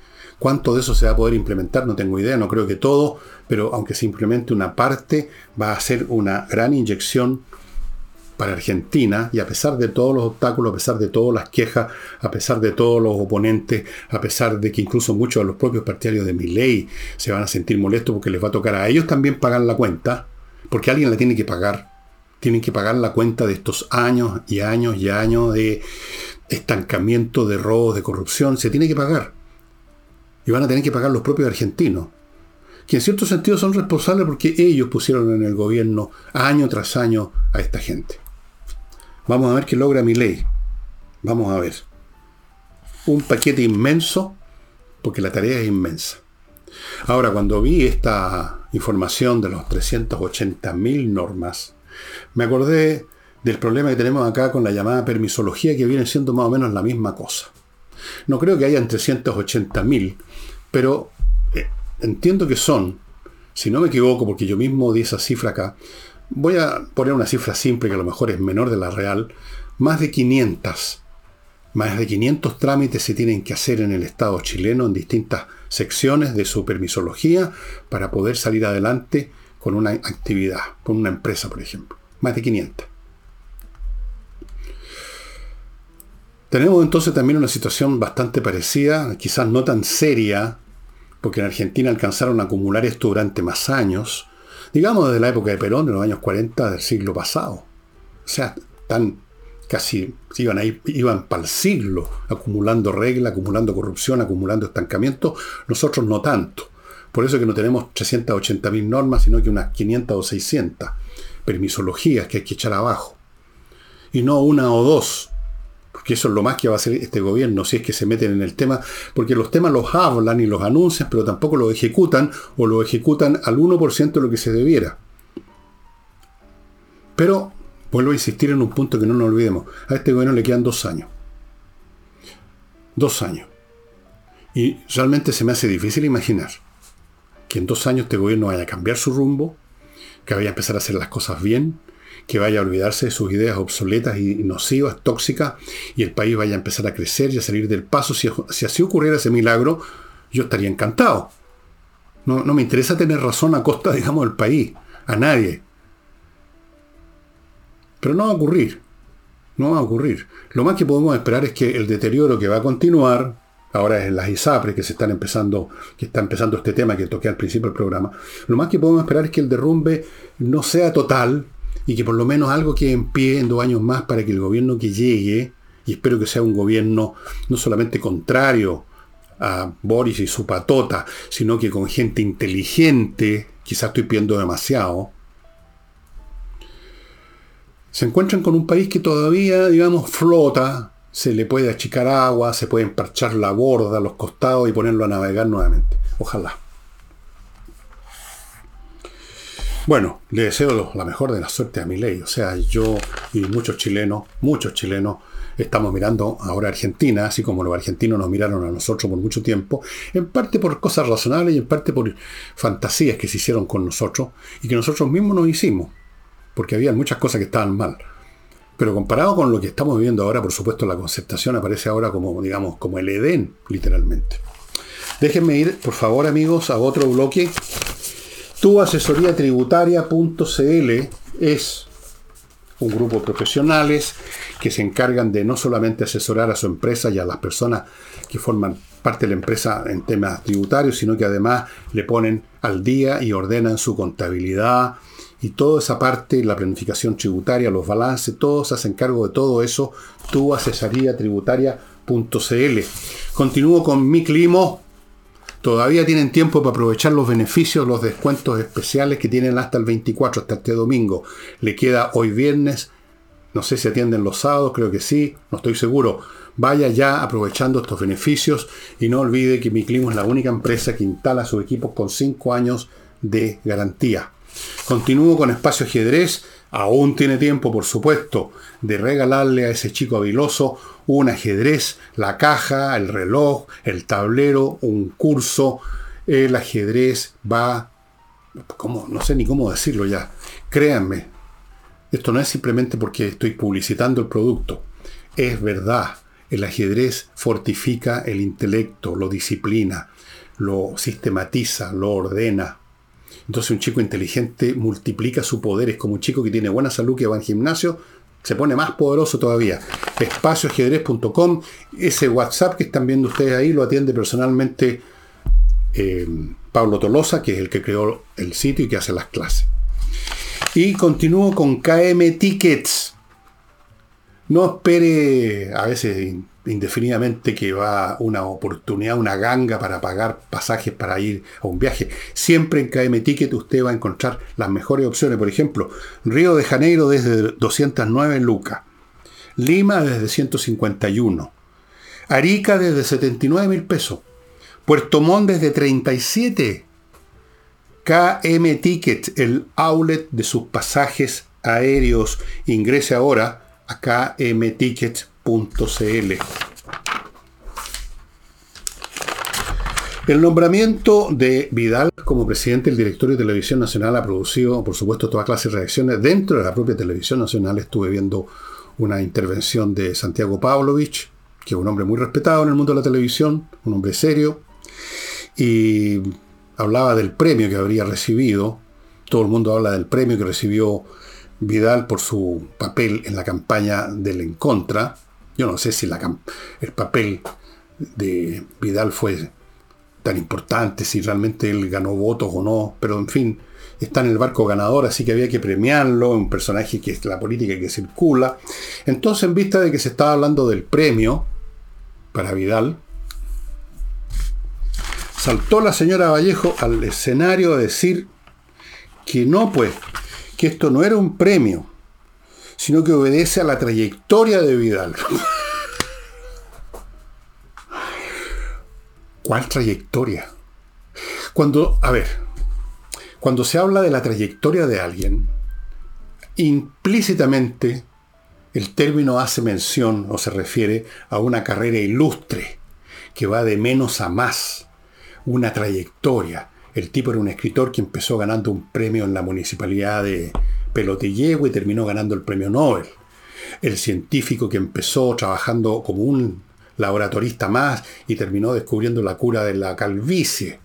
[SPEAKER 1] ¿Cuánto de eso se va a poder implementar? No tengo idea, no creo que todo, pero aunque se implemente una parte, va a ser una gran inyección para Argentina y a pesar de todos los obstáculos, a pesar de todas las quejas, a pesar de todos los oponentes, a pesar de que incluso muchos de los propios partidarios de mi ley se van a sentir molestos porque les va a tocar a ellos también pagar la cuenta, porque alguien la tiene que pagar. Tienen que pagar la cuenta de estos años y años y años de estancamiento, de robos, de corrupción. Se tiene que pagar y van a tener que pagar los propios argentinos, que en cierto sentido son responsables porque ellos pusieron en el gobierno año tras año a esta gente. Vamos a ver qué logra mi ley. Vamos a ver. Un paquete inmenso, porque la tarea es inmensa. Ahora, cuando vi esta información de los 380.000 normas, me acordé del problema que tenemos acá con la llamada permisología, que viene siendo más o menos la misma cosa. No creo que hayan 380.000, pero eh, entiendo que son, si no me equivoco, porque yo mismo di esa cifra acá, voy a poner una cifra simple que a lo mejor es menor de la real, más de 500. Más de 500 trámites se tienen que hacer en el Estado chileno en distintas secciones de su permisología para poder salir adelante con una actividad, con una empresa, por ejemplo. Más de 500. Tenemos entonces también una situación bastante parecida, quizás no tan seria, porque en Argentina alcanzaron a acumular esto durante más años, digamos desde la época de Perón, de los años 40 del siglo pasado. O sea, tan casi iban, ahí, iban para el siglo acumulando reglas, acumulando corrupción, acumulando estancamiento, nosotros no tanto. Por eso es que no tenemos 380.000 normas, sino que unas 500 o 600 permisologías que hay que echar abajo. Y no una o dos, porque eso es lo más que va a hacer este gobierno, si es que se meten en el tema, porque los temas los hablan y los anuncian, pero tampoco los ejecutan o lo ejecutan al 1% de lo que se debiera. Pero vuelvo a insistir en un punto que no nos olvidemos. A este gobierno le quedan dos años. Dos años. Y realmente se me hace difícil imaginar que en dos años este gobierno vaya a cambiar su rumbo, que vaya a empezar a hacer las cosas bien, que vaya a olvidarse de sus ideas obsoletas y nocivas, tóxicas, y el país vaya a empezar a crecer y a salir del paso. Si, así ocurriera ese milagro, yo estaría encantado. No, no me interesa tener razón a costa, digamos, del país, a nadie. Pero no va a ocurrir. No va a ocurrir. Lo más que podemos esperar es que el deterioro que va a continuar, ahora es las ISAPRES que se están empezando, que está empezando este tema que toqué al principio del programa, lo más que podemos esperar es que el derrumbe no sea total, y que por lo menos algo quede en pie en dos años más para que el gobierno que llegue, y espero que sea un gobierno no solamente contrario a Boris y su patota, sino que con gente inteligente, quizás estoy pidiendo demasiado, se encuentran con un país que todavía, digamos, flota, se le puede achicar agua, se puede emparchar la borda, los costados y ponerlo a navegar nuevamente. Ojalá. Bueno, le deseo la mejor de la suerte a mi ley. O sea, yo y muchos chilenos, muchos chilenos, estamos mirando ahora a Argentina, así como los argentinos nos miraron a nosotros por mucho tiempo, en parte por cosas razonables y en parte por fantasías que se hicieron con nosotros y que nosotros mismos nos hicimos, porque había muchas cosas que estaban mal. Pero comparado con lo que estamos viviendo ahora, por supuesto, la concertación aparece ahora como, digamos, como el Edén, literalmente. Déjenme ir, por favor, amigos, a otro bloque tu tributaria.cl es un grupo de profesionales que se encargan de no solamente asesorar a su empresa y a las personas que forman parte de la empresa en temas tributarios, sino que además le ponen al día y ordenan su contabilidad y toda esa parte, la planificación tributaria, los balances, todos se hacen cargo de todo eso, tu asesoría tributaria.cl. Continúo con mi clima. Todavía tienen tiempo para aprovechar los beneficios, los descuentos especiales que tienen hasta el 24, hasta este domingo. Le queda hoy viernes, no sé si atienden los sábados, creo que sí, no estoy seguro. Vaya ya aprovechando estos beneficios y no olvide que Mi Climo es la única empresa que instala sus equipos con 5 años de garantía. Continúo con Espacio Ajedrez. Aún tiene tiempo, por supuesto, de regalarle a ese chico habiloso un ajedrez, la caja, el reloj, el tablero, un curso. El ajedrez va, como, no sé ni cómo decirlo ya. Créanme, esto no es simplemente porque estoy publicitando el producto. Es verdad, el ajedrez fortifica el intelecto, lo disciplina, lo sistematiza, lo ordena. Entonces un chico inteligente multiplica su poder. Es como un chico que tiene buena salud, que va al gimnasio, se pone más poderoso todavía. Espacioajedrez.com, ese WhatsApp que están viendo ustedes ahí lo atiende personalmente eh, Pablo Tolosa, que es el que creó el sitio y que hace las clases. Y continúo con KM Tickets. No espere a veces indefinidamente que va una oportunidad, una ganga para pagar pasajes para ir a un viaje. Siempre en KM Ticket usted va a encontrar las mejores opciones. Por ejemplo, Río de Janeiro desde 209 lucas. Lima desde 151. Arica desde 79 mil pesos. Puerto Montt desde 37. KM Ticket, el outlet de sus pasajes aéreos. Ingrese ahora a kmticket.com el nombramiento de Vidal como presidente del directorio de Televisión Nacional ha producido, por supuesto, toda clase de reacciones. Dentro de la propia Televisión Nacional estuve viendo una intervención de Santiago Pavlovich, que es un hombre muy respetado en el mundo de la televisión, un hombre serio, y hablaba del premio que habría recibido. Todo el mundo habla del premio que recibió Vidal por su papel en la campaña del En Contra. Yo no sé si el papel de Vidal fue tan importante, si realmente él ganó votos o no, pero en fin, está en el barco ganador, así que había que premiarlo, un personaje que es la política que circula. Entonces, en vista de que se estaba hablando del premio para Vidal, saltó la señora Vallejo al escenario a decir que no, pues, que esto no era un premio, sino que obedece a la trayectoria de Vidal. ¿Cuál trayectoria? Cuando, a ver, cuando se habla de la trayectoria de alguien, implícitamente el término hace mención o se refiere a una carrera ilustre que va de menos a más, una trayectoria. El tipo era un escritor que empezó ganando un premio en la municipalidad de, pelotillego y terminó ganando el premio Nobel. El científico que empezó trabajando como un laboratorista más y terminó descubriendo la cura de la calvicie.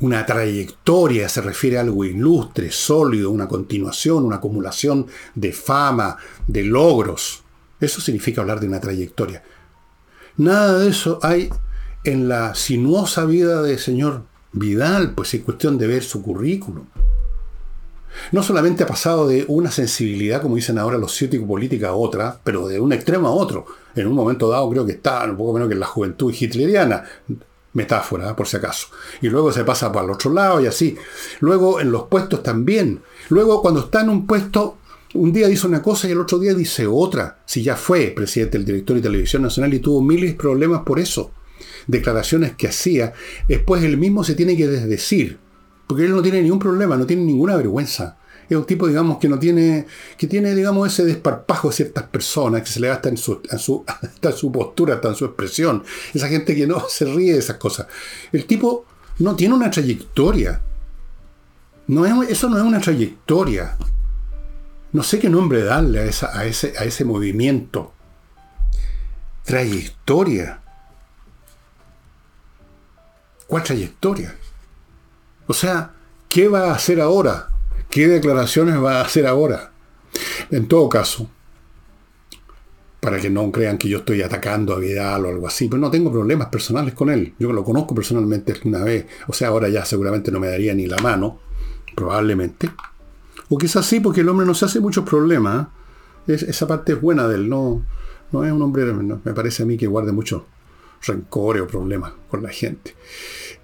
[SPEAKER 1] Una trayectoria se refiere a algo ilustre, sólido, una continuación, una acumulación de fama, de logros. Eso significa hablar de una trayectoria. Nada de eso hay en la sinuosa vida del señor Vidal, pues es cuestión de ver su currículum. No solamente ha pasado de una sensibilidad, como dicen ahora los política a otra, pero de un extremo a otro. En un momento dado creo que está un poco menos que en la juventud hitleriana, metáfora, ¿eh? por si acaso. Y luego se pasa para el otro lado y así. Luego en los puestos también. Luego cuando está en un puesto, un día dice una cosa y el otro día dice otra. Si ya fue presidente del director de Televisión Nacional y tuvo miles de problemas por eso. Declaraciones que hacía, después él mismo se tiene que desdecir porque él no tiene ningún problema, no tiene ninguna vergüenza. Es un tipo, digamos, que no tiene, que tiene, digamos, ese desparpajo de ciertas personas, que se le gasta en su, en su, en su postura, hasta en su expresión. Esa gente que no se ríe de esas cosas. El tipo no tiene una trayectoria. No es, eso no es una trayectoria. No sé qué nombre darle a, esa, a, ese, a ese movimiento. Trayectoria. ¿Cuál trayectoria? O sea, ¿qué va a hacer ahora? ¿Qué declaraciones va a hacer ahora? En todo caso, para que no crean que yo estoy atacando a Vidal o algo así, pero no tengo problemas personales con él. Yo lo conozco personalmente una vez, o sea, ahora ya seguramente no me daría ni la mano, probablemente. O quizás sí, porque el hombre no se hace muchos problemas. ¿eh? esa parte es buena de él, no, no es un hombre, me parece a mí que guarde mucho rencor o problemas con la gente.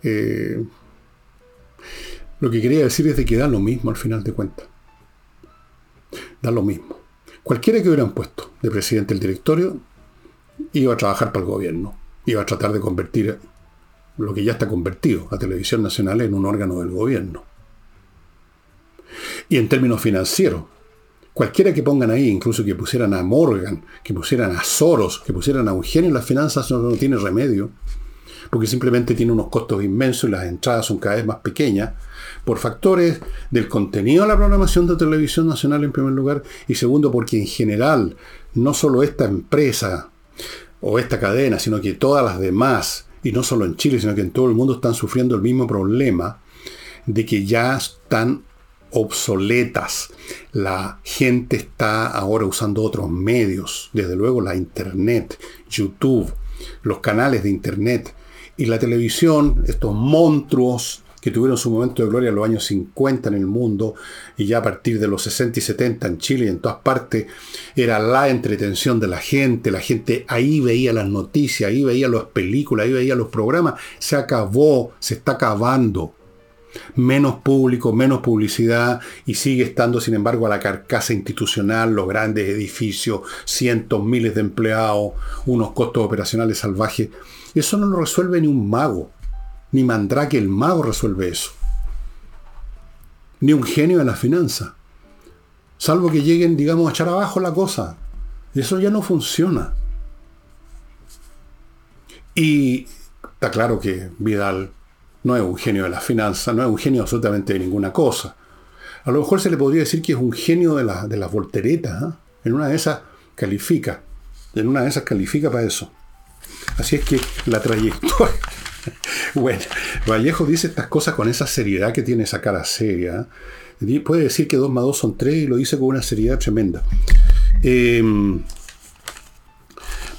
[SPEAKER 1] Eh, lo que quería decir es que da lo mismo al final de cuentas. Da lo mismo. Cualquiera que hubieran puesto de presidente del directorio iba a trabajar para el gobierno. Iba a tratar de convertir lo que ya está convertido, la televisión nacional, en un órgano del gobierno. Y en términos financieros, cualquiera que pongan ahí, incluso que pusieran a Morgan, que pusieran a Soros, que pusieran a Eugenio en las finanzas, no, no tiene remedio, porque simplemente tiene unos costos inmensos y las entradas son cada vez más pequeñas, por factores del contenido de la programación de televisión nacional en primer lugar, y segundo porque en general no solo esta empresa o esta cadena, sino que todas las demás, y no solo en Chile, sino que en todo el mundo están sufriendo el mismo problema de que ya están obsoletas. La gente está ahora usando otros medios, desde luego la Internet, YouTube, los canales de Internet y la televisión, estos monstruos que tuvieron su momento de gloria en los años 50 en el mundo y ya a partir de los 60 y 70 en Chile y en todas partes, era la entretención de la gente, la gente ahí veía las noticias, ahí veía las películas, ahí veía los programas, se acabó, se está acabando. Menos público, menos publicidad y sigue estando, sin embargo, a la carcasa institucional, los grandes edificios, cientos, miles de empleados, unos costos operacionales salvajes. Eso no lo resuelve ni un mago. Ni Mandrake el mago resuelve eso. Ni un genio de la finanza. Salvo que lleguen, digamos, a echar abajo la cosa. Eso ya no funciona. Y está claro que Vidal no es un genio de la finanza, no es un genio absolutamente de ninguna cosa. A lo mejor se le podría decir que es un genio de, la, de las volteretas. ¿ah? En una de esas califica. En una de esas califica para eso. Así es que la trayectoria, bueno, Vallejo dice estas cosas con esa seriedad que tiene esa cara seria. Puede decir que 2 más 2 son 3 y lo dice con una seriedad tremenda. Em,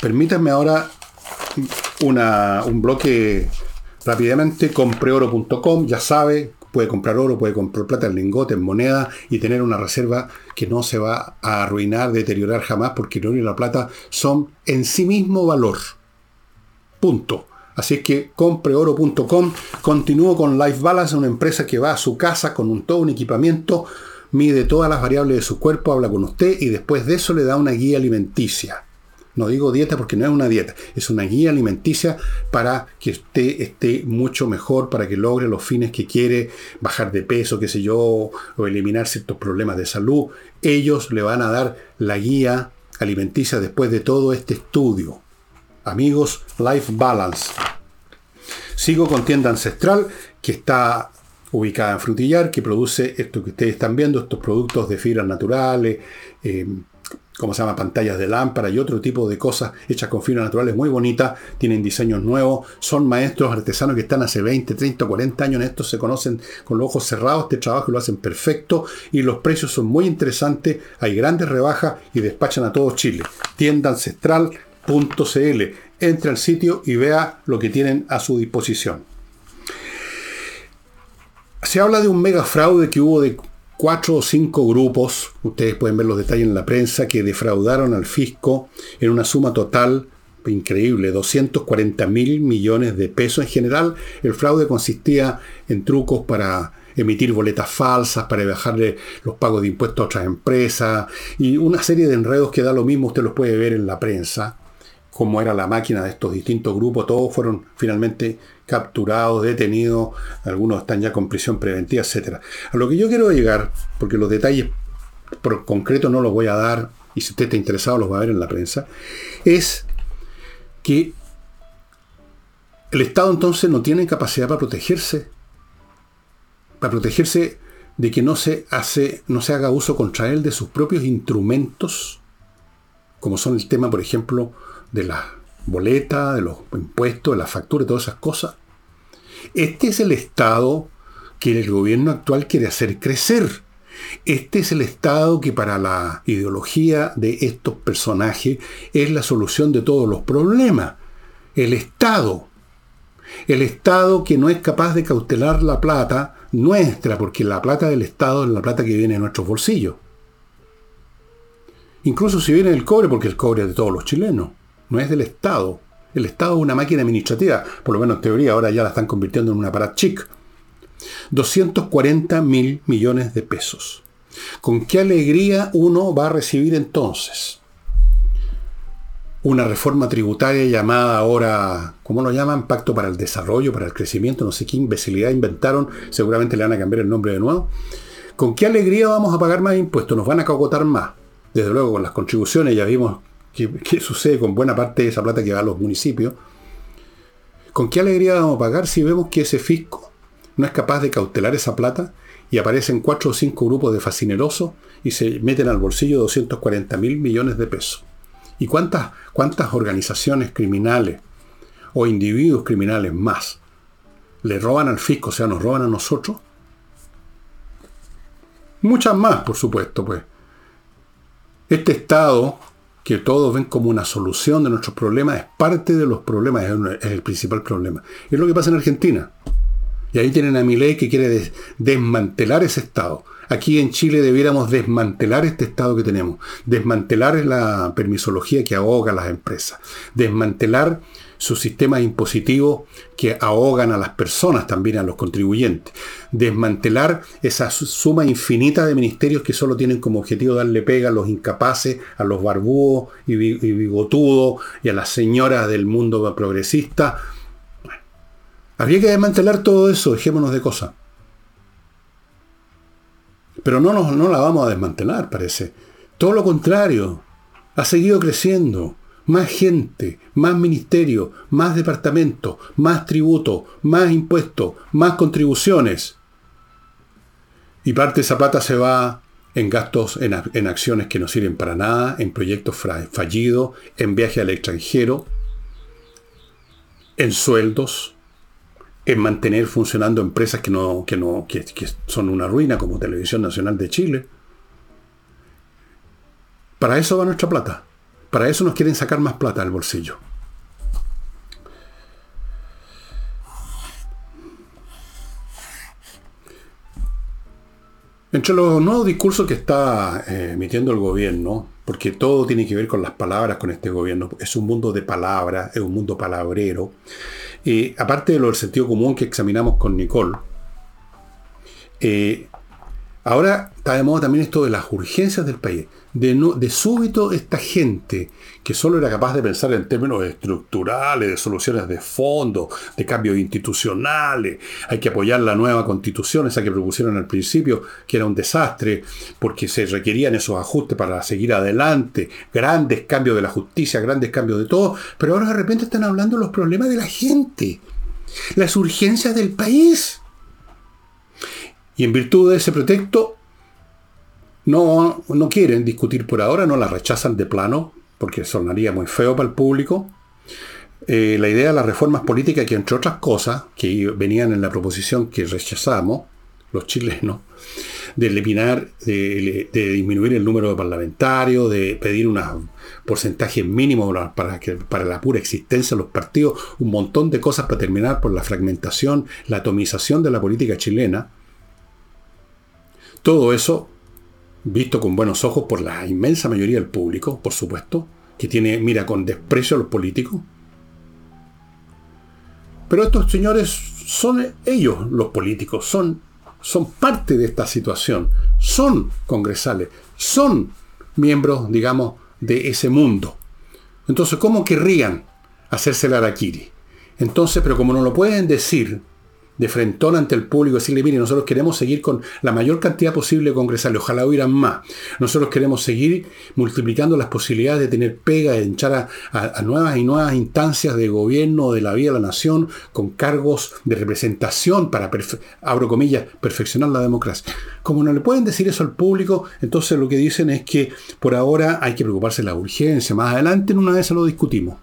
[SPEAKER 1] permítanme ahora un bloque rápidamente. Compreoro.com, ya sabe, puede comprar oro, puede comprar plata en lingote, en moneda y tener una reserva que no se va a arruinar, deteriorar jamás, porque el oro y la plata son en sí mismo valor. Punto. Así que compreoro.com. Continúo con Life Balance, una empresa que va a su casa con un, todo un equipamiento, mide todas las variables de su cuerpo, habla con usted y después de eso le da una guía alimenticia. No digo dieta porque no es una dieta, es una guía alimenticia para que usted esté mucho mejor, para que logre los fines que quiere, bajar de peso, qué sé yo, o eliminar ciertos problemas de salud. Ellos le van a dar la guía alimenticia después de todo este estudio amigos, Life Balance. Sigo con tienda ancestral que está ubicada en Frutillar, que produce esto que ustedes están viendo, estos productos de fibras naturales, eh, como se llama, pantallas de lámpara y otro tipo de cosas hechas con fibras naturales muy bonitas, tienen diseños nuevos, son maestros artesanos que están hace 20, 30, 40 años en esto, se conocen con los ojos cerrados. Este trabajo lo hacen perfecto y los precios son muy interesantes, hay grandes rebajas y despachan a todo Chile. Tienda ancestral .cl. Entre al sitio y vea lo que tienen a su disposición. Se habla de un mega fraude que hubo de cuatro o cinco grupos, ustedes pueden ver los detalles en la prensa, que defraudaron al fisco en una suma total increíble, 240 mil millones de pesos. En general, el fraude consistía en trucos para emitir boletas falsas, para bajarle los pagos de impuestos a otras empresas y una serie de enredos que da lo mismo, usted los puede ver en la prensa cómo era la máquina de estos distintos grupos, todos fueron finalmente capturados, detenidos, algunos están ya con prisión preventiva, etc. A lo que yo quiero llegar, porque los detalles por concreto no los voy a dar, y si usted está interesado los va a ver en la prensa, es que el Estado entonces no tiene capacidad para protegerse, para protegerse de que no se, hace, no se haga uso contra él de sus propios instrumentos, como son el tema, por ejemplo, de las boletas, de los impuestos, de las facturas, todas esas cosas. Este es el Estado que el gobierno actual quiere hacer crecer. Este es el Estado que para la ideología de estos personajes es la solución de todos los problemas. El Estado. El Estado que no es capaz de cautelar la plata nuestra, porque la plata del Estado es la plata que viene de nuestros bolsillos. Incluso si viene el cobre, porque el cobre es de todos los chilenos, no es del Estado. El Estado es una máquina administrativa, por lo menos en teoría, ahora ya la están convirtiendo en un aparato chic. 240 mil millones de pesos. ¿Con qué alegría uno va a recibir entonces? Una reforma tributaria llamada ahora, ¿cómo lo llaman? Pacto para el Desarrollo, para el Crecimiento, no sé qué imbecilidad inventaron, seguramente le van a cambiar el nombre de nuevo. ¿Con qué alegría vamos a pagar más impuestos? Nos van a cagotar más. Desde luego con las contribuciones ya vimos qué, sucede con buena parte de esa plata que va a los municipios. ¿Con qué alegría vamos a pagar si vemos que ese fisco no es capaz de cautelar esa plata y aparecen cuatro o cinco grupos de fascinerosos y se meten al bolsillo 240 mil millones de pesos? ¿Y cuántas, cuántas organizaciones criminales o individuos criminales más le roban al fisco, o sea, nos roban a nosotros? Muchas más, por supuesto, pues. Este Estado, que todos ven como una solución de nuestros problemas, es parte de los problemas, es el principal problema. Es lo que pasa en Argentina. Y ahí tienen a mi ley que quiere desmantelar ese Estado. Aquí en Chile debiéramos desmantelar este Estado que tenemos. Desmantelar la permisología que ahoga a las empresas. Desmantelar sus sistemas impositivos que ahogan a las personas, también a los contribuyentes. Desmantelar esa suma infinita de ministerios que solo tienen como objetivo darle pega a los incapaces, a los barbudos y bigotudos y a las señoras del mundo progresista. habría que desmantelar todo eso, dejémonos de cosas. Pero no, no la vamos a desmantelar, parece. Todo lo contrario, ha seguido creciendo más gente, más ministerio, más departamento, más tributo, más impuestos, más contribuciones. Y parte de esa plata se va en gastos, en, acciones que no sirven para nada, en proyectos fallidos, en viaje al extranjero, en sueldos, en mantener funcionando empresas que, no, que, no, que son una ruina como Televisión Nacional de Chile. Para eso va nuestra plata. Para eso nos quieren sacar más plata del bolsillo. Entre los nuevos discursos que está eh, emitiendo el gobierno, porque todo tiene que ver con las palabras con este gobierno, es un mundo de palabras, es un mundo palabrero, y aparte de lo del sentido común que examinamos con Nicole, eh, ahora está de moda también esto de las urgencias del país de, súbito esta gente que solo era capaz de pensar en términos estructurales, de soluciones de fondo, de cambios institucionales, hay que apoyar la nueva constitución, esa que propusieron al principio, que era un desastre, porque se requerían esos ajustes para seguir adelante, grandes cambios de la justicia, grandes cambios de todo, pero ahora de repente están hablando de los problemas de la gente, las urgencias del país. Y en virtud de ese pretexto, no, no quieren discutir por ahora, no la rechazan de plano, porque sonaría muy feo para el público. Eh, la idea de las reformas políticas, que entre otras cosas, que venían en la proposición que rechazamos, los chilenos, de eliminar, de, disminuir el número de parlamentarios, de pedir un porcentaje mínimo para, que, para la pura existencia de los partidos, un montón de cosas para terminar por la fragmentación, la atomización de la política chilena. Todo eso visto con buenos ojos por la inmensa mayoría del público, por supuesto, que tiene, mira con desprecio a los políticos. Pero estos señores son ellos los políticos, son, son parte de esta situación, son congresales, son miembros, digamos, de ese mundo. Entonces, ¿cómo querrían hacerse el araquiri? Entonces, pero como no lo pueden decir, de frentón ante el público, decirle, mire, nosotros queremos seguir con la mayor cantidad posible de congresales, ojalá hubieran más. Nosotros queremos seguir multiplicando las posibilidades de tener pega, de echar a, nuevas y nuevas instancias de gobierno, de la vida de la nación, con cargos de representación para, abro comillas, perfeccionar la democracia. Como no le pueden decir eso al público, entonces lo que dicen es que por ahora hay que preocuparse de la urgencia. Más adelante en una vez se lo discutimos.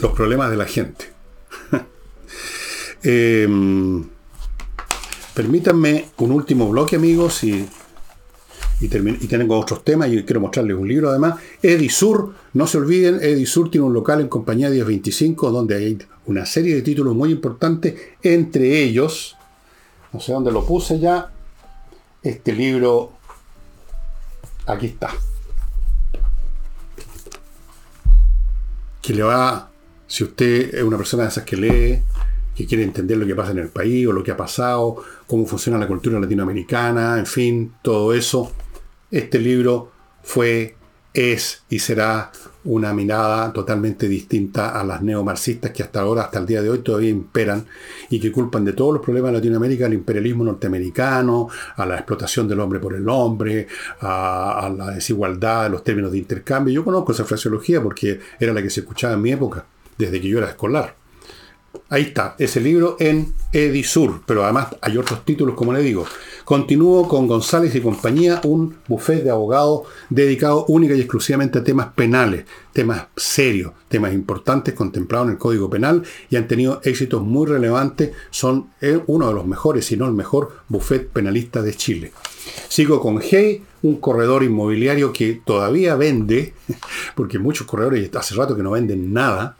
[SPEAKER 1] Los problemas de la gente. Eh, Permítanme un último bloque, amigos, y, y, y tengo otros temas y quiero mostrarles un libro además. Edisur, no se olviden, Edisur tiene un local en compañía 1025 donde hay una serie de títulos muy importantes, entre ellos, no sé dónde lo puse ya, este libro, aquí está, que le va, si usted es una persona de esas que lee, que quiere entender lo que pasa en el país o lo que ha pasado, cómo funciona la cultura latinoamericana, en fin, todo eso, este libro fue, es y será una mirada totalmente distinta a las neomarxistas que hasta ahora, hasta el día de hoy, todavía imperan y que culpan de todos los problemas de Latinoamérica al imperialismo norteamericano, a la explotación del hombre por el hombre, a, la desigualdad, a los términos de intercambio. Yo conozco esa fraseología porque era la que se escuchaba en mi época, desde que yo era escolar. Ahí está, ese libro en Edisur, pero además hay otros títulos, como le digo. Continúo con González y compañía, un buffet de abogados dedicado única y exclusivamente a temas penales, temas serios, temas importantes contemplados en el Código Penal y han tenido éxitos muy relevantes. Son eh, uno de los mejores, si no el mejor, buffet penalista de Chile. Sigo con Hey, un corredor inmobiliario que todavía vende, porque muchos corredores hace rato que no venden nada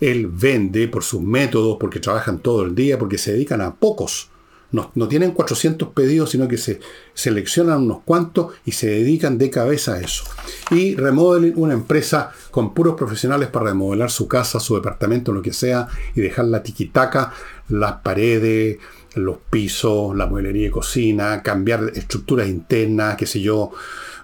[SPEAKER 1] él vende por sus métodos, porque trabajan todo el día, porque se dedican a pocos. No, tienen 400 pedidos, sino que se seleccionan unos cuantos y se dedican de cabeza a eso. Y remodelen una empresa con puros profesionales para remodelar su casa, su departamento, lo que sea, y dejar la tiquitaca, las paredes, los pisos, la mueblería de cocina, cambiar estructuras internas, qué sé yo,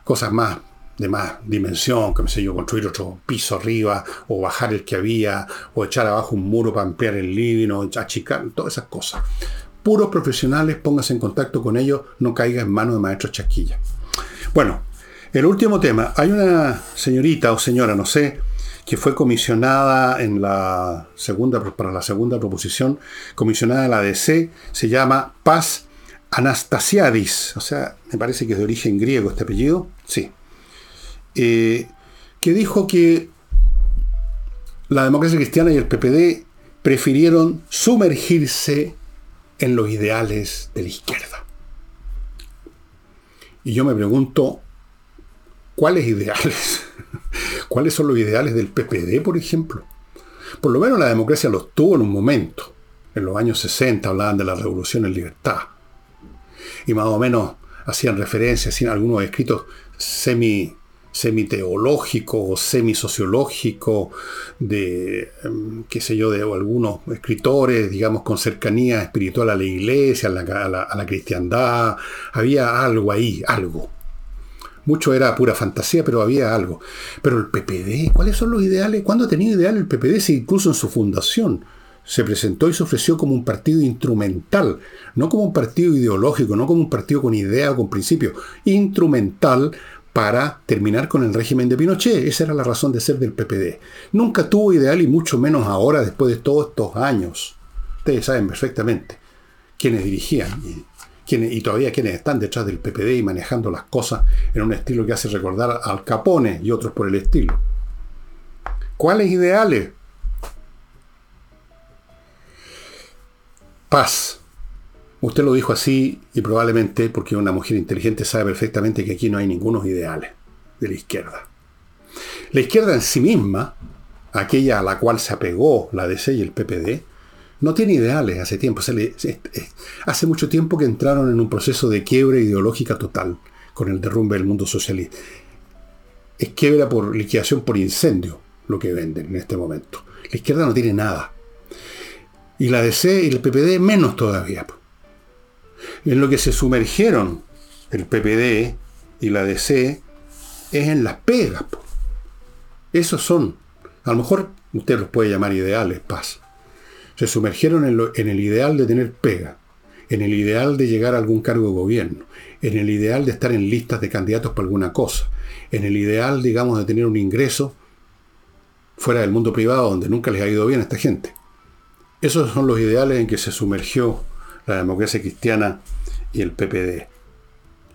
[SPEAKER 1] cosas más de más dimensión, como sé yo, construir otro piso arriba, o bajar el que había, o echar abajo un muro para ampliar el living, o achicar, todas esas cosas. Puros profesionales, póngase en contacto con ellos, no caiga en manos de maestros chasquilla. Bueno, el último tema. Hay una señorita o señora, no sé, que fue comisionada en la segunda, para la segunda proposición, comisionada en la DC, se llama Paz Anastasiadis. O sea, me parece que es de origen griego este apellido. Sí, eh, que dijo que la democracia cristiana y el PPD prefirieron sumergirse en los ideales de la izquierda. Y yo me pregunto, ¿cuáles ideales? ¿Cuáles son los ideales del PPD, por ejemplo? Por lo menos la democracia los tuvo en un momento. En los años 60 hablaban de la revolución en libertad. Y más o menos hacían referencia, hacían algunos escritos semi semiteológico o semisociológico de, em, qué sé yo, de algunos escritores, digamos, con cercanía espiritual a la iglesia, a la, a la, cristiandad. Había algo ahí, algo. Mucho era pura fantasía, pero había algo. Pero el PPD, ¿cuáles son los ideales? ¿Cuándo ha tenido ideal el PPD? Si incluso en su fundación se presentó y se ofreció como un partido instrumental, no como un partido ideológico, no como un partido con idea o con principio, instrumental para terminar con el régimen de Pinochet. Esa era la razón de ser del PPD. Nunca tuvo ideal y mucho menos ahora, después de todos estos años. Ustedes saben perfectamente quiénes dirigían y, y todavía quienes están detrás del PPD y manejando las cosas en un estilo que hace recordar al Capone y otros por el estilo. ¿Cuáles ideales? Paz Usted lo dijo así y probablemente porque una mujer inteligente sabe perfectamente que aquí no hay ningunos ideales de la izquierda. La izquierda en sí misma, aquella a la cual se apegó la DC y el PPD, no tiene ideales hace tiempo. hace mucho tiempo que entraron en un proceso de quiebre ideológica total con el derrumbe del mundo socialista. Es quiebra por liquidación por incendio lo que venden en este momento. La izquierda no tiene nada. Y la DC y el PPD menos todavía en lo que se sumergieron el PPD y la DC es en las pegas. Esos son, a lo mejor usted los puede llamar ideales, paz. Se sumergieron en, en el ideal de tener pega, en el ideal de llegar a algún cargo de gobierno, en el ideal de estar en listas de candidatos para alguna cosa, en el ideal, digamos, de tener un ingreso fuera del mundo privado donde nunca les ha ido bien a esta gente. Esos son los ideales en que se sumergió la democracia cristiana y el PPD.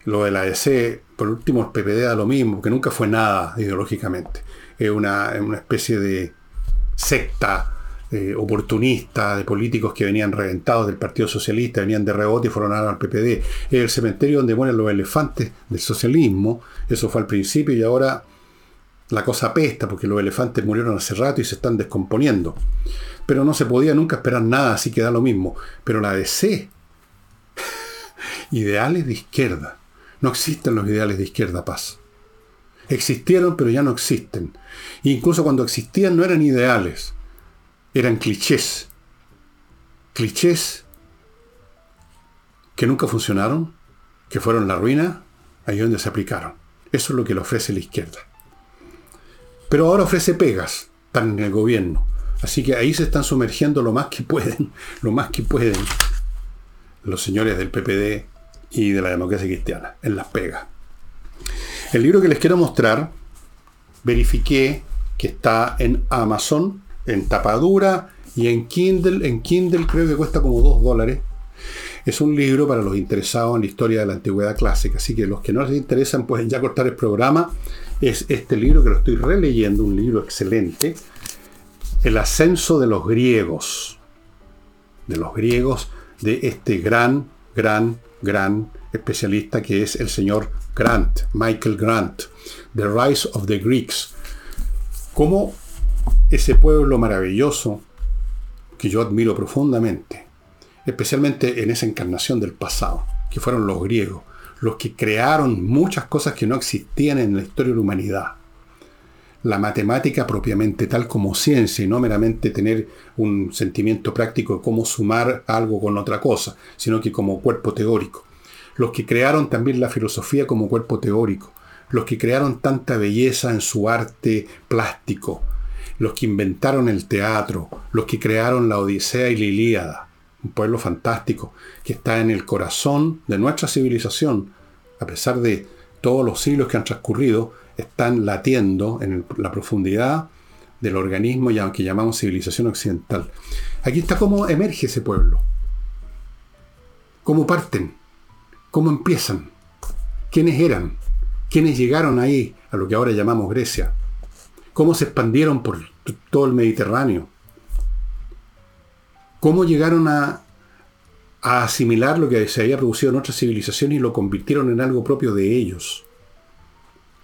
[SPEAKER 1] Lo de la ADC, por último, el PPD da lo mismo, porque nunca fue nada ideológicamente. Es una, especie de secta eh, oportunista, de políticos que venían reventados del Partido Socialista, venían de rebote y fueron a al PPD. Es el cementerio donde mueren los elefantes del socialismo. Eso fue al principio y ahora la cosa pesta porque los elefantes murieron hace rato y se están descomponiendo. Pero no se podía nunca esperar nada, así que da lo mismo. Pero la DC, ideales de izquierda. No existen los ideales de izquierda paz. Existieron, pero ya no existen. incluso cuando existían no eran ideales, eran clichés. Clichés que nunca funcionaron, que fueron la ruina, ahí donde se aplicaron. Eso es lo que le ofrece la izquierda. Pero ahora ofrece pegas, están en el gobierno. Así que ahí se están sumergiendo lo más que pueden, lo más que pueden los señores del PPD y de la democracia cristiana, en las pegas. El libro que les quiero mostrar, verifiqué que está en Amazon, en tapadura y en Kindle. En Kindle creo que cuesta como 2 dólares. Es un libro para los interesados en la historia de la antigüedad clásica. Así que los que no les interesan pueden ya cortar el programa. Es este libro que lo estoy releyendo, un libro excelente. El ascenso de los griegos. De los griegos, de este gran, gran, gran especialista que es el señor Grant, Michael Grant, The Rise of the Greeks. Cómo ese pueblo maravilloso que yo admiro profundamente, especialmente en esa encarnación del pasado, que fueron los griegos, los que crearon muchas cosas que no existían en la historia de la humanidad. La matemática propiamente tal como ciencia y no meramente tener un sentimiento práctico de cómo sumar algo con otra cosa, sino que como cuerpo teórico. Los que crearon también la filosofía como cuerpo teórico, los que crearon tanta belleza en su arte plástico, los que inventaron el teatro, los que crearon la Odisea y la Ilíada, un pueblo fantástico que está en el corazón de nuestra civilización, a pesar de todos los siglos que han transcurrido, están latiendo en la profundidad del organismo que llamamos civilización occidental. Aquí está cómo emerge ese pueblo, cómo parten, ¿Cómo empiezan? ¿Quiénes eran? ¿Quiénes llegaron ahí a lo que ahora llamamos Grecia? ¿Cómo se expandieron por todo el Mediterráneo? ¿Cómo llegaron a, a asimilar lo que se había producido en otras civilizaciones y lo convirtieron en algo propio de ellos?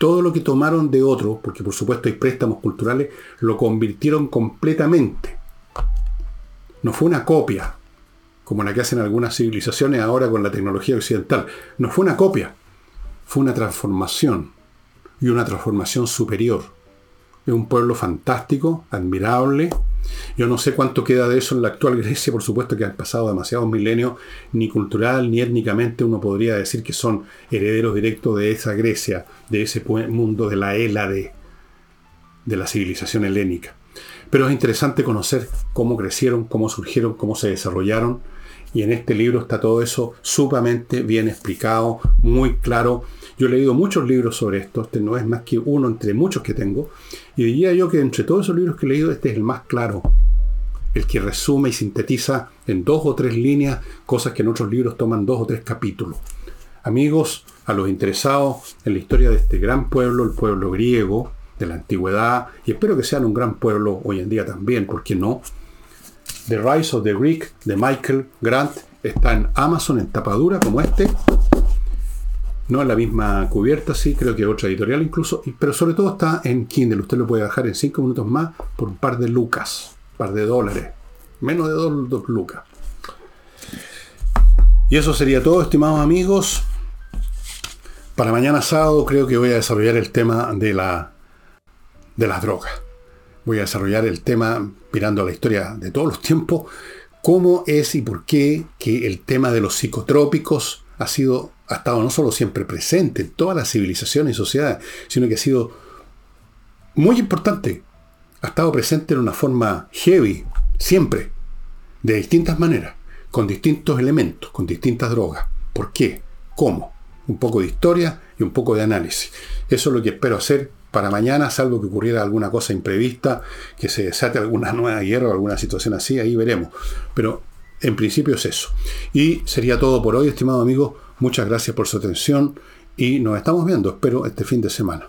[SPEAKER 1] Todo lo que tomaron de otros, porque por supuesto hay préstamos culturales, lo convirtieron completamente. No fue una copia, como la que hacen algunas civilizaciones ahora con la tecnología occidental. No fue una copia, fue una transformación y una transformación superior. Es un pueblo fantástico, admirable. Yo no sé cuánto queda de eso en la actual Grecia, por supuesto que han pasado demasiados milenios, ni cultural ni étnicamente uno podría decir que son herederos directos de esa Grecia, de ese mundo de la Hélade, de la civilización helénica. Pero es interesante conocer cómo crecieron, cómo surgieron, cómo se desarrollaron y en este libro está todo eso sumamente bien explicado, muy claro. Yo he leído muchos libros sobre esto, este no es más que uno entre muchos que tengo. Y diría yo que entre todos esos libros que he leído, este es el más claro. El que resume y sintetiza en dos o tres líneas cosas que en otros libros toman dos o tres capítulos. Amigos, a los interesados en la historia de este gran pueblo, el pueblo griego de la antigüedad, y espero que sean un gran pueblo hoy en día también, ¿por qué no? The Rise of the Greek de Michael Grant está en Amazon en tapadura como este. No en la misma cubierta, sí, creo que otra editorial incluso, pero sobre todo está en Kindle. Usted lo puede bajar en 5 minutos más por un par de lucas, un par de dólares, menos de 2 lucas. Y eso sería todo, estimados amigos. Para mañana sábado creo que voy a desarrollar el tema de, la, de las drogas voy a desarrollar el tema mirando la historia de todos los tiempos, cómo es y por qué que el tema de los psicotrópicos ha sido, ha estado no solo siempre presente en todas las civilizaciones y sociedades, sino que ha sido muy importante. Ha estado presente en una forma heavy, siempre, de distintas maneras, con distintos elementos, con distintas drogas. ¿Por qué? ¿Cómo? Un poco de historia y un poco de análisis. Eso es lo que espero hacer para mañana, salvo que ocurriera alguna cosa imprevista, que se desate alguna nueva guerra o alguna situación así, ahí veremos. Pero en principio es eso. Y sería todo por hoy, estimado amigo. Muchas gracias por su atención y nos estamos viendo, espero, este fin de semana.